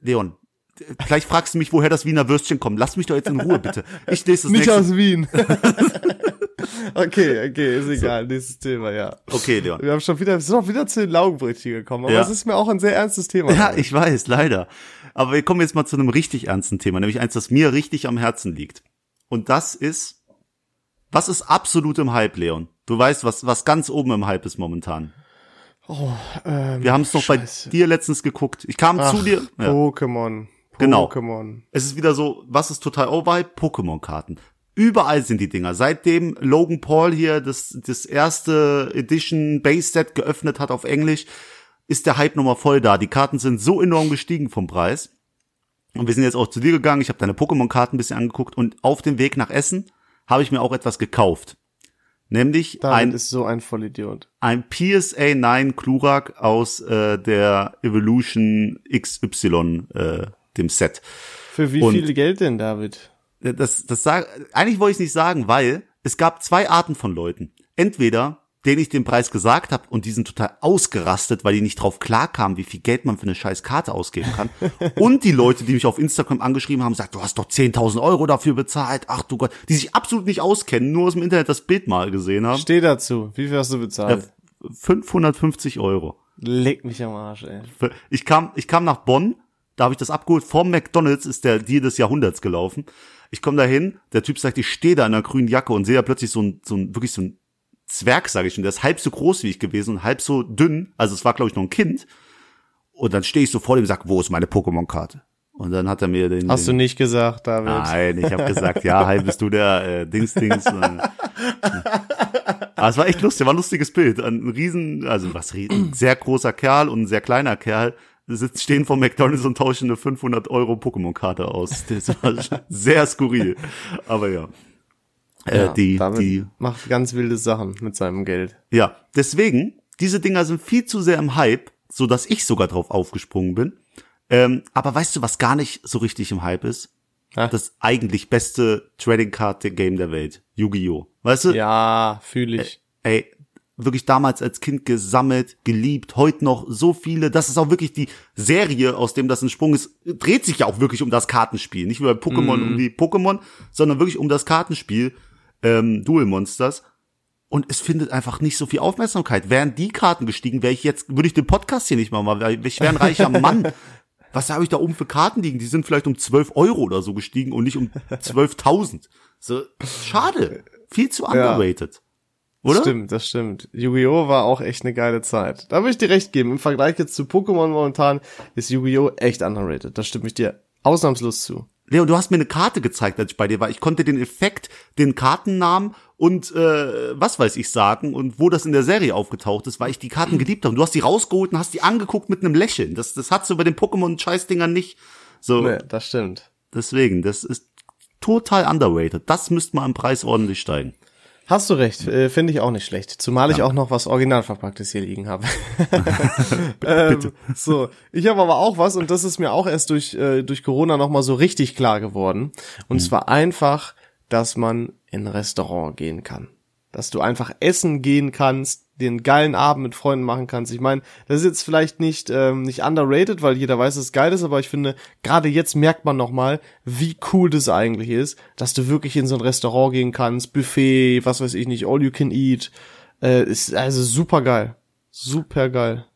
Leon, vielleicht fragst du mich, woher das Wiener Würstchen kommt. Lass mich doch jetzt in Ruhe, bitte. Ich lese das Nicht nächste. aus Wien. okay, okay, ist egal. Nächstes Thema, ja. Okay, Leon. Wir haben schon wieder, wir sind auch wieder zu den Laugenbrötchen gekommen, aber Ja. es ist mir auch ein sehr ernstes Thema. Ja, ich weiß, leider. Aber wir kommen jetzt mal zu einem richtig ernsten Thema, nämlich eins, das mir richtig am Herzen liegt. Und das ist, was ist absolut im Hype, Leon? Du weißt, was, was ganz oben im Hype ist momentan. ähm, Wir haben es doch bei dir letztens geguckt. Ich kam zu dir. Ja. Pokémon. Genau. Pokémon. Es ist wieder so, was ist total overhype? Pokémon-Karten. Überall sind die Dinger. Seitdem Logan Paul hier das, das erste Edition Base Set geöffnet hat auf Englisch, ist der Hype nochmal voll da. Die Karten sind so enorm gestiegen vom Preis. Und wir sind jetzt auch zu dir gegangen. Ich habe deine Pokémon-Karten ein bisschen angeguckt und auf dem Weg nach Essen habe ich mir auch etwas gekauft. Nämlich David ein, ist so ein Vollidiot. ein PSA 9 Klurak aus äh, der Evolution XY, äh, dem Set. Für wie Und- viel Geld denn, David? das, das sag, eigentlich wollte ich nicht sagen, weil es gab zwei Arten von Leuten. Entweder denen ich den Preis gesagt habe und die sind total ausgerastet, weil die nicht drauf klarkamen, wie viel Geld man für eine scheiß Karte ausgeben kann. und die Leute, die mich auf Instagram angeschrieben haben, sagt, du hast doch 10.000 Euro dafür bezahlt. Ach du Gott, die sich absolut nicht auskennen, nur aus dem Internet das Bild mal gesehen haben. Steh dazu. Wie viel hast du Ja, bezahlt? 550 Euro. Leck mich am Arsch, ey. Ich kam, ich kam nach Bonn, da habe ich das abgeholt. Vor McDonalds ist der Deal des Jahrhunderts gelaufen. Ich komme dahin, der Typ sagt, ich stehe da in einer grünen Jacke und sehe da plötzlich so ein, so ein wirklich so ein Zwerg, sage ich schon. Der ist halb so groß wie ich gewesen und halb so dünn. Also es war, glaube ich, noch ein Kind. Und dann stehe ich so vor dem und sag, wo ist meine Pokémon-Karte? Und dann hat er mir den. Hast du den, nicht gesagt, David? Nein, ich habe gesagt, ja, hi, bist du der äh, Dings Dings. Und, Aber es war echt lustig, war ein lustiges Bild. Ein riesen, also was riesen, sehr großer Kerl und ein sehr kleiner Kerl sitzt, stehen vor McDonalds und tauschen eine 500 Euro Pokémon-Karte aus. Das war sehr skurril. Aber ja. Äh, Ja, die, die, macht ganz wilde Sachen mit seinem Geld. ja. Deswegen, diese Dinger sind viel zu sehr im Hype, so dass ich sogar drauf aufgesprungen bin. Ähm, aber weißt du, was gar nicht so richtig im Hype ist? Ja. Das eigentlich beste Trading Card Game der Welt. Yu-Gi-Oh! Weißt du? Ja, fühle ich. ey, wirklich damals als Kind gesammelt, geliebt, heute noch so viele. Das ist auch wirklich die Serie, aus dem das ein Sprung ist, dreht sich ja auch wirklich um das Kartenspiel. Nicht nur bei Pokémon um die Pokémon, sondern wirklich um das Kartenspiel ähm, Duel Monsters. Und es findet einfach nicht so viel Aufmerksamkeit. Wären die Karten gestiegen, wäre ich jetzt, würde ich den Podcast hier nicht mal machen, weil ich wäre ein reicher Mann. Was habe ich da oben für Karten liegen? Die sind vielleicht um 12 Euro oder so gestiegen und nicht um 12.000. So, schade. Viel zu underrated. Oder? Stimmt, das stimmt. Yu-Gi-Oh! war auch echt eine geile Zeit. Da würde ich dir recht geben. Im Vergleich jetzt zu Pokémon momentan ist Yu-Gi-Oh! echt underrated. Da stimme ich dir ausnahmslos zu. Leon, du hast mir eine Karte gezeigt, als ich bei dir war. Ich konnte den Effekt, den Kartennamen und äh, was weiß ich sagen und wo das in der Serie aufgetaucht ist, weil ich die Karten geliebt habe. Und du hast die rausgeholt und hast die angeguckt mit einem Lächeln. Das, das hat's so bei den Pokémon-Scheißdingern nicht. So, Nee, das stimmt. deswegen, das ist total underrated. Das müsste mal im Preis ordentlich steigen. Hast du recht, äh, finde ich auch nicht schlecht. Zumal ich auch noch was original verpacktes hier liegen habe. ähm, so, ich habe aber auch was und das ist mir auch erst durch äh, durch Corona noch mal so richtig klar geworden. Und zwar einfach, dass man in ein Restaurant gehen kann, dass du einfach essen gehen kannst, den geilen Abend mit Freunden machen kannst. Ich meine, das ist jetzt vielleicht nicht ähm, nicht underrated, weil jeder weiß, dass es geil ist, aber ich finde, gerade jetzt merkt man noch mal, wie cool das eigentlich ist, dass du wirklich in so ein Restaurant gehen kannst, Buffet, was weiß ich nicht, all you can eat, äh, ist also super geil, super geil.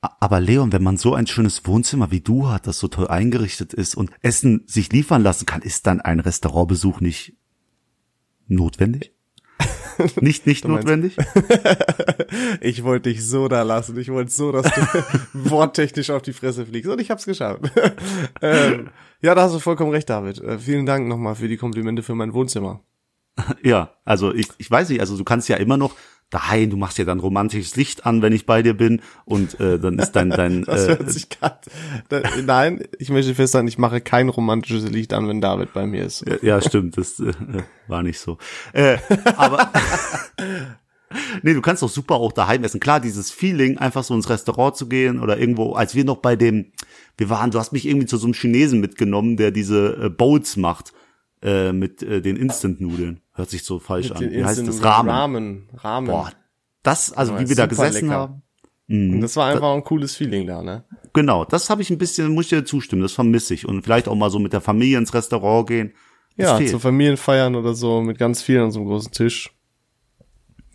Aber Leon, wenn man so ein schönes Wohnzimmer wie du hat, das so toll eingerichtet ist und Essen sich liefern lassen kann, ist dann ein Restaurantbesuch nicht notwendig? nicht nicht meinst- notwendig? Ich wollte dich so da lassen. Ich wollte so, dass du worttechnisch auf die Fresse fliegst. Und ich hab's geschafft. ähm, ja, da hast du vollkommen recht, David. Äh, vielen Dank nochmal für die Komplimente für mein Wohnzimmer. Ja, also ich, ich weiß nicht, also du kannst ja immer noch daheim, du machst ja dann romantisches Licht an, wenn ich bei dir bin und äh, dann ist dein dein Das äh, hört sich grad, da, Nein, ich möchte festhalten, ich mache kein romantisches Licht an, wenn David bei mir ist. Ja, ja, stimmt, das äh, war nicht so. Äh, aber nee, du kannst doch super auch daheim essen. Klar, dieses Feeling, einfach so ins Restaurant zu gehen oder irgendwo, als wir noch bei dem, wir waren, du hast mich irgendwie zu so einem Chinesen mitgenommen, der diese äh, Bowls macht äh, mit äh, den Instant-Nudeln. Hört sich so falsch an. Wie heißt das? Ramen. Ramen. Ramen. Boah, das, also Ja, wie wir da gesessen lecker. haben. Und das war einfach ein cooles Feeling da, ne? Genau, das habe ich ein bisschen, muss ich dir zustimmen, das vermisse ich. Und vielleicht auch mal so mit der Familie ins Restaurant gehen. Das Ja, fehlt. zu Familienfeiern oder so, mit ganz vielen an so einem großen Tisch.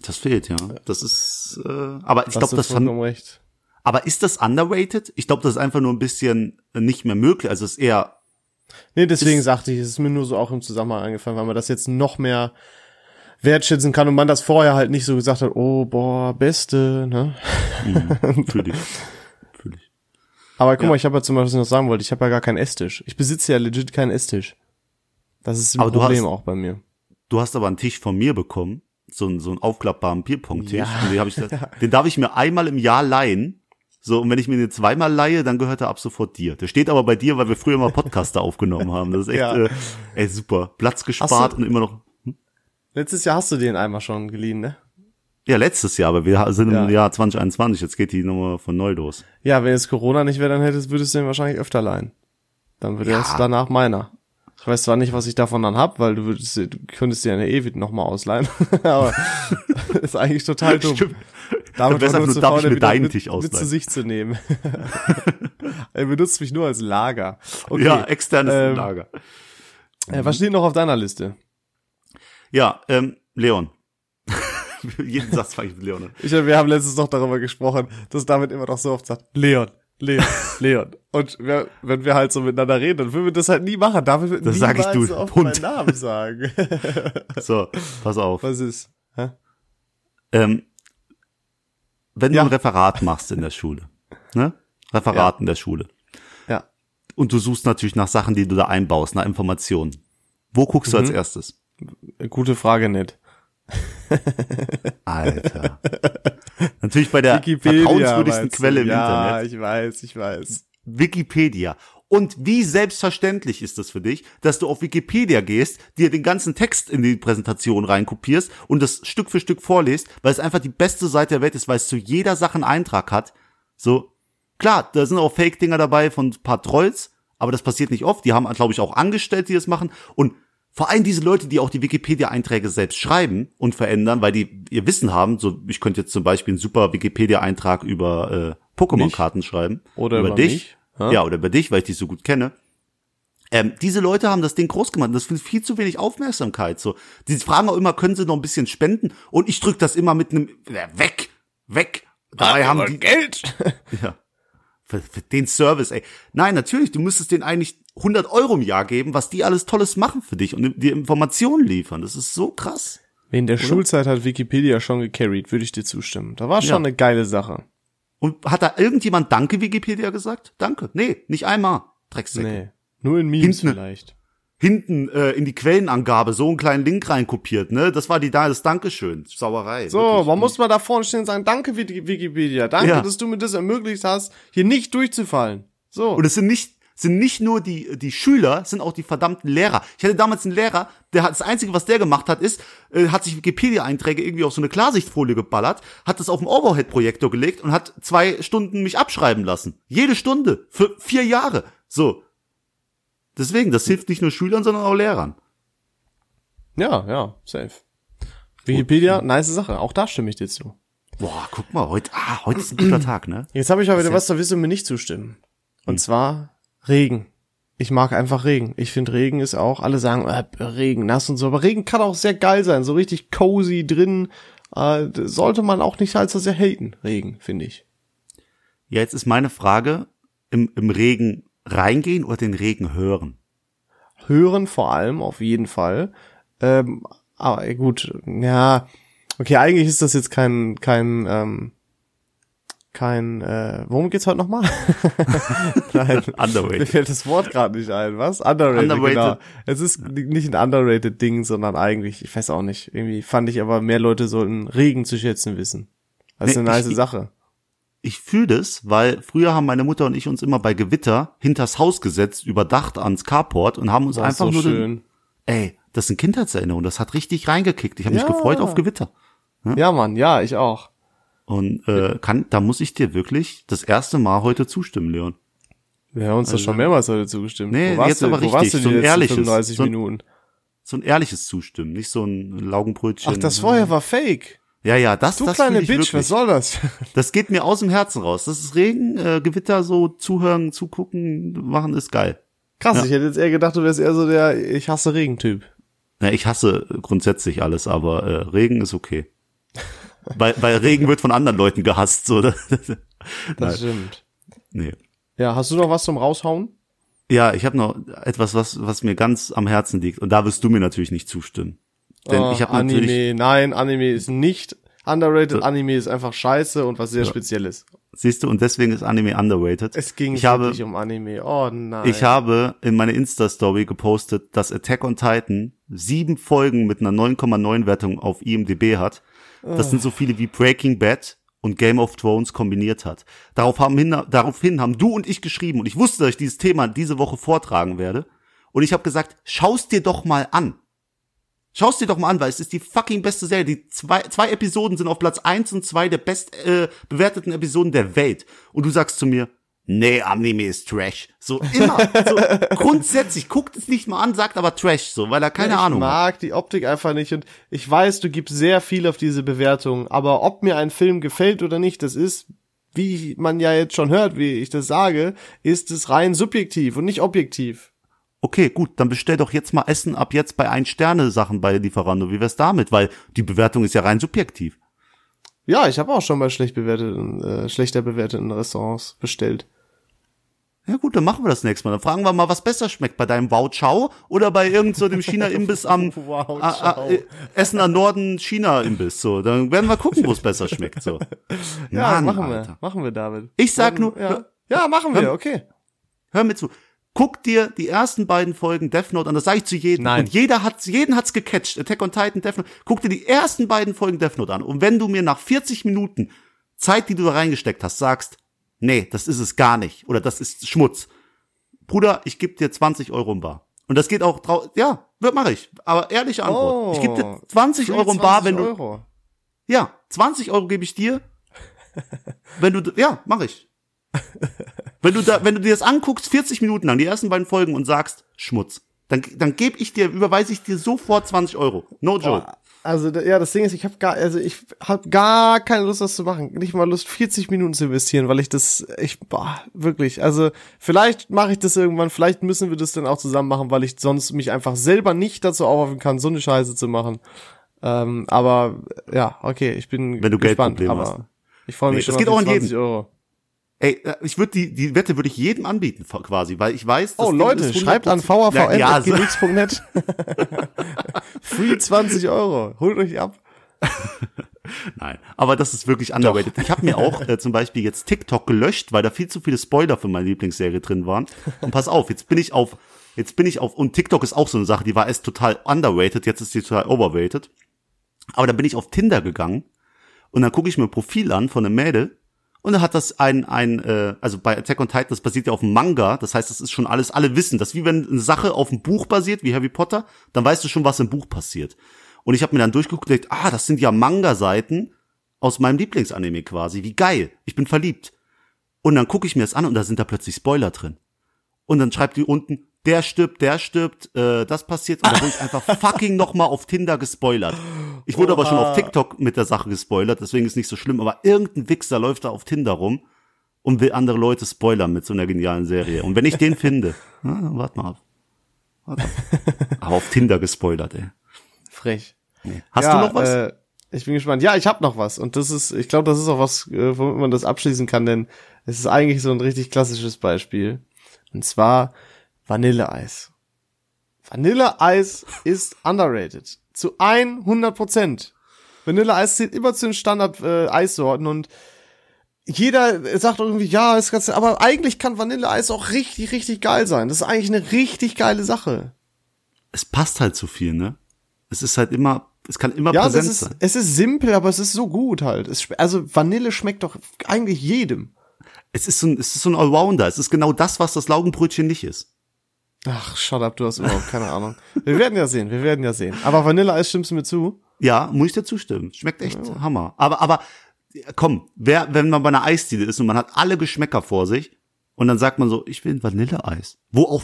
Das fehlt, ja. Das ist, äh, aber ich glaube, das haben, recht. aber ist das underrated? Ich glaube, das ist einfach nur ein bisschen nicht mehr möglich. Also es ist eher, Nee, deswegen Ist- sagte ich, es ist mir nur so auch im Zusammenhang eingefallen, weil man das jetzt noch mehr wertschätzen kann und man das vorher halt nicht so gesagt hat, oh, boah, beste, ne? fühle ich, fühle ich. Aber guck Ja. mal, ich habe ja zum Beispiel was ich noch sagen wollte, ich habe ja gar keinen Esstisch. Ich besitze ja legit keinen Esstisch. Das ist ein Aber du Problem hast- auch bei mir. Du hast aber einen Tisch von mir bekommen, so einen, so einen aufklappbaren Bierpong-Tisch. Ja. Den, hab ich, den darf ich mir einmal im Jahr leihen. So, und wenn ich mir den zweimal leihe, dann gehört er ab sofort dir. Der steht aber bei dir, weil wir früher mal Podcaster aufgenommen haben. Das ist echt, Ja. äh, ey, super. Platz gespart du- und immer noch, Letztes Jahr hast du den einmal schon geliehen, ne? ja, letztes Jahr, aber wir sind im Ja. Jahr 2021. Jetzt geht die Nummer von neu los. Ja, wenn jetzt Corona nicht wäre, dann hättest, würdest du den wahrscheinlich öfter leihen. Dann würde Ja. es danach meiner. Ich weiß zwar nicht, was ich davon dann hab, weil du würdest, du könntest dir eine ewig nochmal ausleihen. Aber ist eigentlich total dumm. Stimmt. Damit Besser nur darf ich mir deinen Tisch mit zu ausleihen. sich zu nehmen. er benutzt mich nur als Lager. Okay. Ja, externes ähm, Lager. Äh, was steht noch auf deiner Liste? Ja, ähm, Leon. Jeden Satz fange ich mit Leon an. Ich, wir haben letztens noch darüber gesprochen, dass David immer noch so oft sagt, Leon, Leon, Leon. Und wir, wenn wir halt so miteinander reden, dann würden wir das halt nie machen. David wird Das sag ich, du so oft Hund. meinen Namen sagen. So, pass auf. was ist? Hä? Ähm, wenn Ja. du ein Referat machst in der Schule, ne? Referat in der Schule. Ja. Und du suchst natürlich nach Sachen, die du da einbaust, nach Informationen. Wo guckst du als Mhm. erstes? Gute Frage, nicht. Alter. natürlich bei der Wikipedia. vertrauenswürdigsten? Quelle im ja, Internet. ich weiß, ich weiß. Wikipedia. Und wie selbstverständlich ist es für dich, dass du auf Wikipedia gehst, dir den ganzen Text in die Präsentation reinkopierst und das Stück für Stück vorliest, weil es einfach die beste Seite der Welt ist, weil es zu jeder Sache einen Eintrag hat. So, klar, da sind auch Fake-Dinger dabei von ein paar Trolls, aber das passiert nicht oft. Die haben, glaube ich, auch Angestellte, die das machen. Und vor allem diese Leute, die auch die Wikipedia-Einträge selbst schreiben und verändern, weil die ihr Wissen haben. So, ich könnte jetzt zum Beispiel einen super Wikipedia-Eintrag über äh, Pokémon-Karten schreiben. Oder über, über dich. mich, ja? Oder über dich, weil ich dich so gut kenne. Ähm, diese Leute haben das Ding groß gemacht. und Das findet viel zu wenig Aufmerksamkeit. So, die fragen auch immer, können sie noch ein bisschen spenden? Und ich drück das immer mit einem äh, weg, weg. Dabei haben die, Geld. ja. Für, für den Service, ey. Nein, natürlich, du müsstest denen eigentlich 100 Euro im Jahr geben, was die alles Tolles machen für dich und dir Informationen liefern. Das ist so krass. In der Schulzeit hat Wikipedia schon gecarried, würde ich dir zustimmen. Da war schon Ja. eine geile Sache. Und hat da irgendjemand Danke Wikipedia gesagt? Danke. Nee, nicht einmal. Drecksäcke. Nee. Nur in Memes Hinten- vielleicht. Hinten äh, in die Quellenangabe so einen kleinen Link reinkopiert, ne? Das war die da, das Dankeschön. Sauerei. So, wirklich. man muss mal da vorne stehen und sagen, danke Wiki- Wikipedia, danke, Ja. dass du mir das ermöglicht hast, hier nicht durchzufallen. So. Und es sind nicht sind nicht nur die die Schüler, sind auch die verdammten Lehrer. Ich hatte damals einen Lehrer, der hat das einzige, was der gemacht hat, ist, äh, hat sich Wikipedia-Einträge irgendwie auf so eine Klarsichtfolie geballert, hat das auf den Overhead-Projektor gelegt und hat zwei Stunden mich abschreiben lassen. Jede Stunde für vier Jahre. So. Deswegen, das hilft nicht nur Schülern, sondern auch Lehrern. ja, ja, safe. Wikipedia, nice Sache, auch da stimme ich dir zu. Boah, guck mal, heute, ah, heute ist ein guter Tag, ne? Jetzt habe ich aber wieder was, da wirst du mir nicht zustimmen. Und Hm. zwar Regen. Ich mag einfach Regen. Ich finde Regen ist auch, alle sagen, äh, Regen, nass und so, aber Regen kann auch sehr geil sein, so richtig cozy drin. Äh, sollte man auch nicht allzu sehr haten, Regen, finde ich. Ja, jetzt ist meine Frage, im, im Regen reingehen oder den Regen hören? Hören vor allem, auf jeden Fall. Ähm, aber gut, ja, okay, eigentlich ist das jetzt kein, kein, ähm, kein, äh, worum geht's heute nochmal? Nein, mir Underrated. fällt das Wort gerade nicht ein, was? Underrated, Underrated. genau. Es ist nicht ein underrated Ding, sondern eigentlich, ich weiß auch nicht, irgendwie fand ich aber mehr Leute sollten Regen zu schätzen wissen. Das ist Nee, eine nice ich- Sache. Ich fühle das, weil früher haben meine Mutter und ich uns immer bei Gewitter hinters Haus gesetzt, überdacht ans Carport und haben uns War einfach so nur den, schön. ey, das sind Kindheitserinnerungen, das hat richtig reingekickt. Ich habe mich Ja. gefreut auf Gewitter. Ja, Mann, ja, ich auch. Und äh, kann, da muss ich dir wirklich das erste Mal heute zustimmen, Leon. Wir haben uns doch schon mehrmals heute zugestimmt. Nee, jetzt du, aber richtig, so ein ehrliches, 35 so ein- Minuten? So ein ehrliches Zustimmen, nicht so ein Laugenbrötchen. Ach, das vorher war fake. Ja, ja, das, Du das kleine ich Bitch, wirklich. was soll das? Das geht mir aus dem Herzen raus. Das ist Regen, äh, Gewitter, so zuhören, zugucken, machen ist geil. Krass, Ja. ich hätte jetzt eher gedacht, du wärst eher so der Ich hasse Regen-Typ. Ja, ich hasse grundsätzlich alles, aber äh, Regen ist okay. Weil, weil Regen wird von anderen Leuten gehasst. So. Das Nein, stimmt. nee. Ja, hast du noch was zum Raushauen? Ja, ich habe noch etwas, was, was mir ganz am Herzen liegt. Und da wirst du mir natürlich nicht zustimmen. Denn Oh, ich habe Anime, natürlich, nein, Anime ist nicht underrated. Anime ist einfach scheiße und was sehr Spezielles. Siehst du, und deswegen ist Anime underrated. Es ging ich habe, wirklich um Anime. Oh nein. ich habe in meine Insta-Story gepostet, dass Attack on Titan sieben Folgen mit einer 9,9 Wertung auf IMDb hat. Das sind so viele wie Breaking Bad und Game of Thrones kombiniert hat. Darauf haben hin, daraufhin haben du und ich geschrieben und ich wusste, dass ich dieses Thema diese Woche vortragen werde. Und ich habe gesagt, schaust dir doch mal an. Schaust dir doch mal an, weil es ist die fucking beste Serie. Die zwei, zwei Episoden sind auf Platz eins und zwei der best äh, bewerteten Episoden der Welt. Und du sagst zu mir, nee, Anime ist Trash. So immer. So grundsätzlich, guckt es nicht mal an, sagt aber Trash, so, weil er keine ich Ahnung hat. mag die Optik einfach nicht und ich weiß, du gibst sehr viel auf diese Bewertung, aber ob mir ein Film gefällt oder nicht, das ist, wie man ja jetzt schon hört, wie ich das sage, ist es rein subjektiv und nicht objektiv. Okay, gut, dann bestell doch jetzt mal Essen ab jetzt bei ein Sterne Sachen bei Lieferando. Wie wär's damit? Weil die Bewertung ist ja rein subjektiv. Ja, ich habe auch schon bei schlecht bewerteten, äh, schlechter bewerteten Restaurants bestellt. Ja gut, dann machen wir das nächste Mal. Dann fragen wir mal, was besser schmeckt, bei deinem Wow Chow oder bei irgend so dem China-Imbiss am Wow a, a, äh, Essen Norden China-Imbiss. So, dann werden wir gucken, wo es besser schmeckt. So. Ja, Mann, machen Alter. wir, machen wir, David. Ich sag nur, ja, ja machen wir, hör- okay. hör mir zu. Guck dir die ersten beiden Folgen Death Note an, das sage ich zu jedem. Nein. Und jeder hat, jeden hat's gecatcht. Attack on Titan, Death Note. Guck dir die ersten beiden Folgen Death Note an. Und wenn du mir nach 40 Minuten Zeit, die du da reingesteckt hast, sagst, nee, das ist es gar nicht. Oder das ist Schmutz. Bruder, ich gebe dir 20 Euro im Bar. Und das geht auch drau ja, mache ich. Aber ehrliche Antwort. ich gebe dir 20 Euro im Bar, wenn du, Oh, Euro. ja, 20 Euro gebe ich dir. wenn du, ja, mache ich. Wenn du da, wenn du dir das anguckst, 40 Minuten lang, die ersten beiden Folgen und sagst, Schmutz, dann, dann gebe ich dir, überweise ich dir sofort 20 Euro. No joke. Also da- ja, das Ding ist, ich habe gar, also ich habe gar keine Lust, das zu machen. Nicht mal Lust, 40 Minuten zu investieren, weil ich das, ich, boah, wirklich. Also vielleicht mache ich das irgendwann, vielleicht müssen wir das dann auch zusammen machen, weil ich sonst mich einfach selber nicht dazu aufrufen kann, so eine Scheiße zu machen. Ähm, aber ja, okay, ich bin Wenn du gespannt, Geldprobleme aber hast. ich freue mich Nee, schon das geht auch an jeden. 20 Euro. Ey, äh, ich würde die, die Wette würde ich jedem anbieten, quasi, weil ich weiß, Oh Ding Leute, ist schreibt an 100% Ja, ja, so- vavn.gmx.net. Free 20 Euro. Holt euch ab. Nein, aber das ist wirklich underrated. Ich habe mir auch äh, zum Beispiel jetzt TikTok gelöscht, weil da viel zu viele Spoiler für meine Lieblingsserie drin waren. Und pass auf, jetzt bin ich auf, jetzt bin ich auf, und TikTok ist auch so eine Sache, die war erst total underrated, jetzt ist sie total overrated. Aber dann bin ich auf Tinder gegangen und dann gucke ich mir ein Profil an von einem Mädel und da hat das ein, ein, äh, also bei Attack on Titan, das basiert ja auf einem Manga, das heißt, das ist schon alles, alle wissen, das wie wenn eine Sache auf einem Buch basiert, wie Harry Potter, dann weißt du schon, was im Buch passiert. Und ich habe mir dann durchgeguckt und gedacht, ah, das sind ja Manga-Seiten aus meinem Lieblingsanime quasi, wie geil, ich bin verliebt. Und dann gucke ich mir das an und da sind da plötzlich Spoiler drin. Und dann schreibt die unten, der stirbt, der stirbt, äh, das passiert. Und da wurde ich einfach fucking nochmal auf Tinder gespoilert. Ich wurde aber schon auf TikTok mit der Sache gespoilert, deswegen ist nicht so schlimm. Aber irgendein Wichser läuft da auf Tinder rum und will andere Leute spoilern mit so einer genialen Serie. Und wenn ich den finde, na, warte mal ab. Aber auf Tinder gespoilert, ey. Frech. Hast ja, du noch was? Äh, ich bin gespannt. Ja, ich habe noch was. Und das ist, ich glaube, das ist auch was, äh, womit man das abschließen kann, denn es ist eigentlich so ein richtig klassisches Beispiel. Und zwar Vanilleeis. Vanilleeis ist underrated. Zu 100 Prozent. Vanilleeis zählt immer zu den Standard-Eissorten und jeder sagt irgendwie, ja, ist ganz, aber eigentlich kann Vanilleeis auch richtig, richtig geil sein. Das ist eigentlich eine richtig geile Sache. es passt halt zu viel, ne? Es ist halt immer, es kann immer Ja, präsent ist, sein. es ist simpel, aber es ist so gut halt. Es, also Vanille schmeckt doch eigentlich jedem. Es ist so ein, es ist so ein Allrounder. Es ist genau das, was das Laugenbrötchen nicht ist. Ach, shut up, du hast überhaupt keine Ahnung. Wir werden ja sehen, wir werden ja sehen. Aber Vanilleeis stimmst du mir zu? Ja, muss ich dir zustimmen. Schmeckt echt Hammer. Aber, aber, komm, wer, wenn man bei einer Eisdiele ist und man hat alle Geschmäcker vor sich und dann sagt man so, ich will ein Vanilleeis. Wo auch,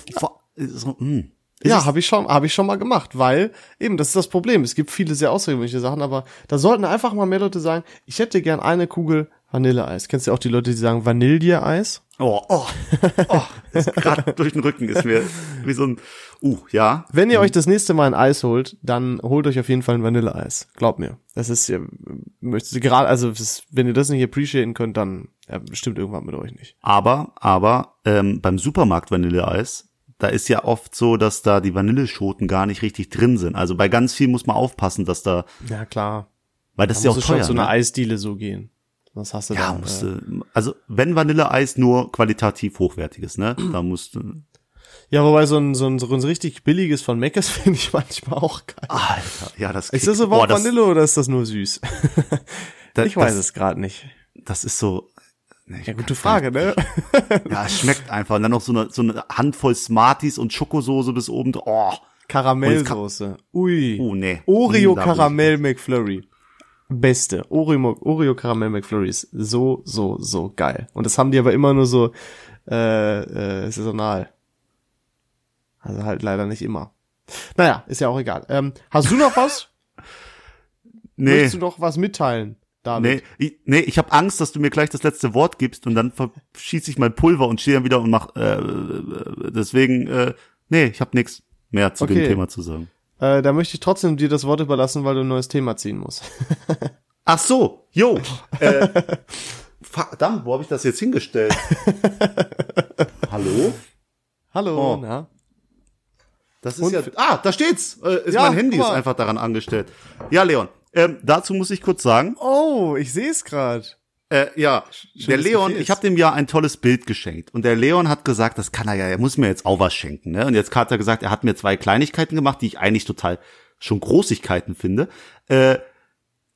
so, mh. ja, habe ich schon, habe ich schon mal gemacht, weil eben das ist das Problem. Es gibt viele sehr außergewöhnliche Sachen, aber da sollten einfach mal mehr Leute sagen, ich hätte gern eine Kugel Vanilleeis. Kennst du auch die Leute, die sagen Vanilleeis? Oh, oh, oh, gerade durch den Rücken ist mir wie so ein, uh, ja. Wenn ihr euch das nächste Mal ein Eis holt, dann holt euch auf jeden Fall ein Vanilleeis. Glaubt mir. Das ist ja, möchtest du gerade, also wenn ihr das nicht appreciaten könnt, dann ja, bestimmt irgendwann mit euch nicht. Aber, aber ähm, beim Supermarkt Vanilleeis, da ist ja oft so, dass da die Vanilleschoten gar nicht richtig drin sind. Also bei ganz viel muss man aufpassen, dass da, Ja, klar. weil das Da ist ja auch muss es schon teuer. zu einer ne? Eisdiele so gehen. Sonst hast du Ja, da. musst äh, du, also wenn Vanilleeis nur qualitativ hochwertiges, ne? Da musst du. ja, wobei so ein, so ein, so ein richtig billiges von Meckes finde ich manchmal auch geil. Alter, ja, das Ist das überhaupt boah, das, Vanille oder ist das nur süß? da- ich weiß das, es gerade nicht. Das ist so. Ich Ja, gute Frage, ne? Ja, es schmeckt einfach. Und dann noch so eine, so eine Handvoll Smarties und Schokosoße bis oben. Oh, Karamellsoße. Ui. oh nee. Oreo Hm, Karamell McFlurry. Beste. Oreo, Oreo Karamell McFlurry ist so, so, so geil. Und das haben die aber immer nur so äh, äh, saisonal. Also halt leider nicht immer. Naja, ist ja auch egal. Ähm, hast du noch was? Nee, Möchtest du noch was mitteilen? David? nee, ich, nee, ich habe Angst, dass du mir gleich das letzte Wort gibst und dann verschieße ich mein Pulver und stehe dann wieder und mach. Äh, äh, deswegen, äh, nee, ich habe nichts mehr zu dem Okay. Thema zu sagen. Äh, da möchte ich trotzdem dir das Wort überlassen, weil du ein neues Thema ziehen musst. Ach so, jo. Äh, verdammt, wo habe ich das jetzt hingestellt? Hallo? Hallo, Oh. na? Das ist Und ja. Ah, da steht's. Äh, ist Ja, mein Handy ist einfach daran angestellt. Ja, Leon. Ähm, dazu muss ich kurz sagen. Oh, ich sehe es gerade. Äh, ja, der dass Leon, fehlst. ich habe dem ja ein tolles Bild geschenkt und der Leon hat gesagt, das kann er ja, er muss mir jetzt auch was schenken, ne? Und jetzt hat er gesagt, er hat mir zwei Kleinigkeiten gemacht, die ich eigentlich total schon Großigkeiten finde. Äh,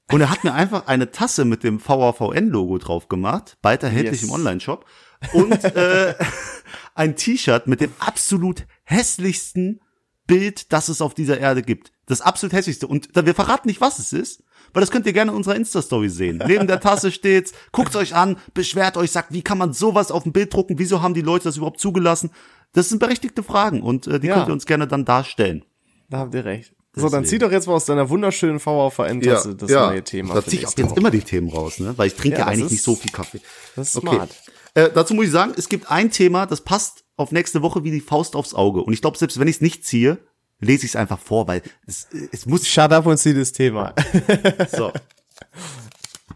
und er hat mir einfach eine Tasse mit dem VAVN-Logo drauf gemacht, bald erhältlich Yes. im Online-Shop und äh, ein T-Shirt mit dem absolut hässlichsten Bild, das es auf dieser Erde gibt. Das absolut hässlichste. Und wir verraten nicht, was es ist, weil das könnt ihr gerne in unserer Insta-Story sehen. Neben der Tasse steht's, guckt's euch an, beschwert euch, sagt, wie kann man sowas auf ein Bild drucken? Wieso haben die Leute das überhaupt zugelassen? Das sind berechtigte Fragen und äh, die Ja. könnt ihr uns gerne dann darstellen. Da habt ihr recht. So, dann Deswegen. zieh doch jetzt mal aus deiner wunderschönen VVN-Tasse das neue Thema. Da für zieh ich auch jetzt immer die Themen raus, ne? Weil ich trinke Ja, ja, eigentlich ist- nicht so viel Kaffee. Das ist Okay. smart. Äh, dazu muss ich sagen, es gibt ein Thema, das passt auf nächste Woche wie die Faust aufs Auge. Und ich glaube, selbst wenn ich es nicht ziehe, lese ich es einfach vor, weil es, es muss. Shut up und zieh das Thema. So.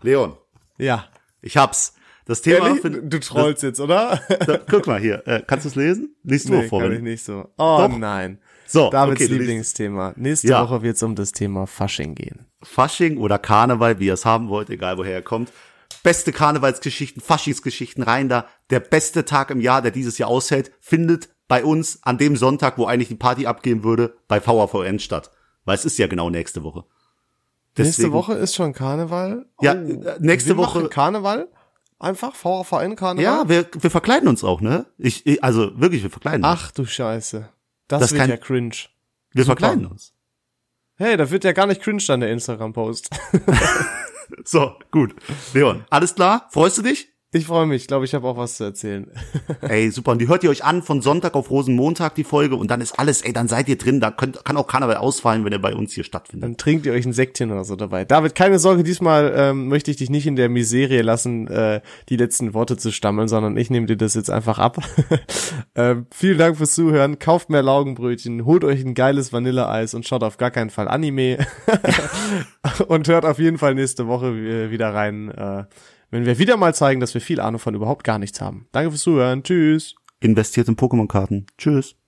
Leon, ja. ich hab's. Das Thema Ehrlich? für, du trollst jetzt, oder? da, guck mal hier, äh, kannst du es lesen? Liest du nee, vor. kann ich nicht so. Oh Doch. nein. So, Davids okay, Lieblingsthema. Nächste Ja. Woche wird es um das Thema Fasching gehen. Fasching oder Karneval, wie ihr es haben wollt, egal woher ihr kommt. Beste Karnevalsgeschichten, Faschingsgeschichten rein da. Der beste Tag im Jahr, der dieses Jahr aushält, findet bei uns an dem Sonntag, wo eigentlich die Party abgehen würde, bei VAVN statt. Weil es ist ja genau nächste Woche. Nächste Deswegen- Woche ist schon Karneval. Ja, äh, nächste Woche- Karneval. Einfach VVN Karneval. Ja, wir, wir verkleiden uns auch, ne? Ich, ich also wirklich, wir verkleiden uns. Ach du Scheiße. Das, Das wird ja cringe. wir verkleiden uns. Hey, da wird ja gar nicht cringe dann der Instagram-Post. So, gut. Leon, alles klar? Freust du dich? Ich freue mich. Ich glaube, ich habe auch was zu erzählen. Ey, super. Und die hört ihr euch an von Sonntag auf Rosenmontag, die Folge. Und dann ist alles, ey, dann seid ihr drin. Da könnt, kann auch Karneval ausfallen, wenn er bei uns hier stattfindet. Dann trinkt ihr euch ein Säckchen oder so dabei. David, keine Sorge, diesmal ähm, möchte ich dich nicht in der Miserie lassen, äh, die letzten Worte zu stammeln, sondern ich nehme dir das jetzt einfach ab. ähm, vielen Dank fürs Zuhören. Kauft mehr Laugenbrötchen, holt euch ein geiles Vanilleeis und schaut auf gar keinen Fall Anime. und hört auf jeden Fall nächste Woche äh, wieder rein, äh, wenn wir wieder mal zeigen, dass wir viel Ahnung von überhaupt gar nichts haben. Danke fürs Zuhören. Tschüss. Investiert in Pokémon-Karten. Tschüss.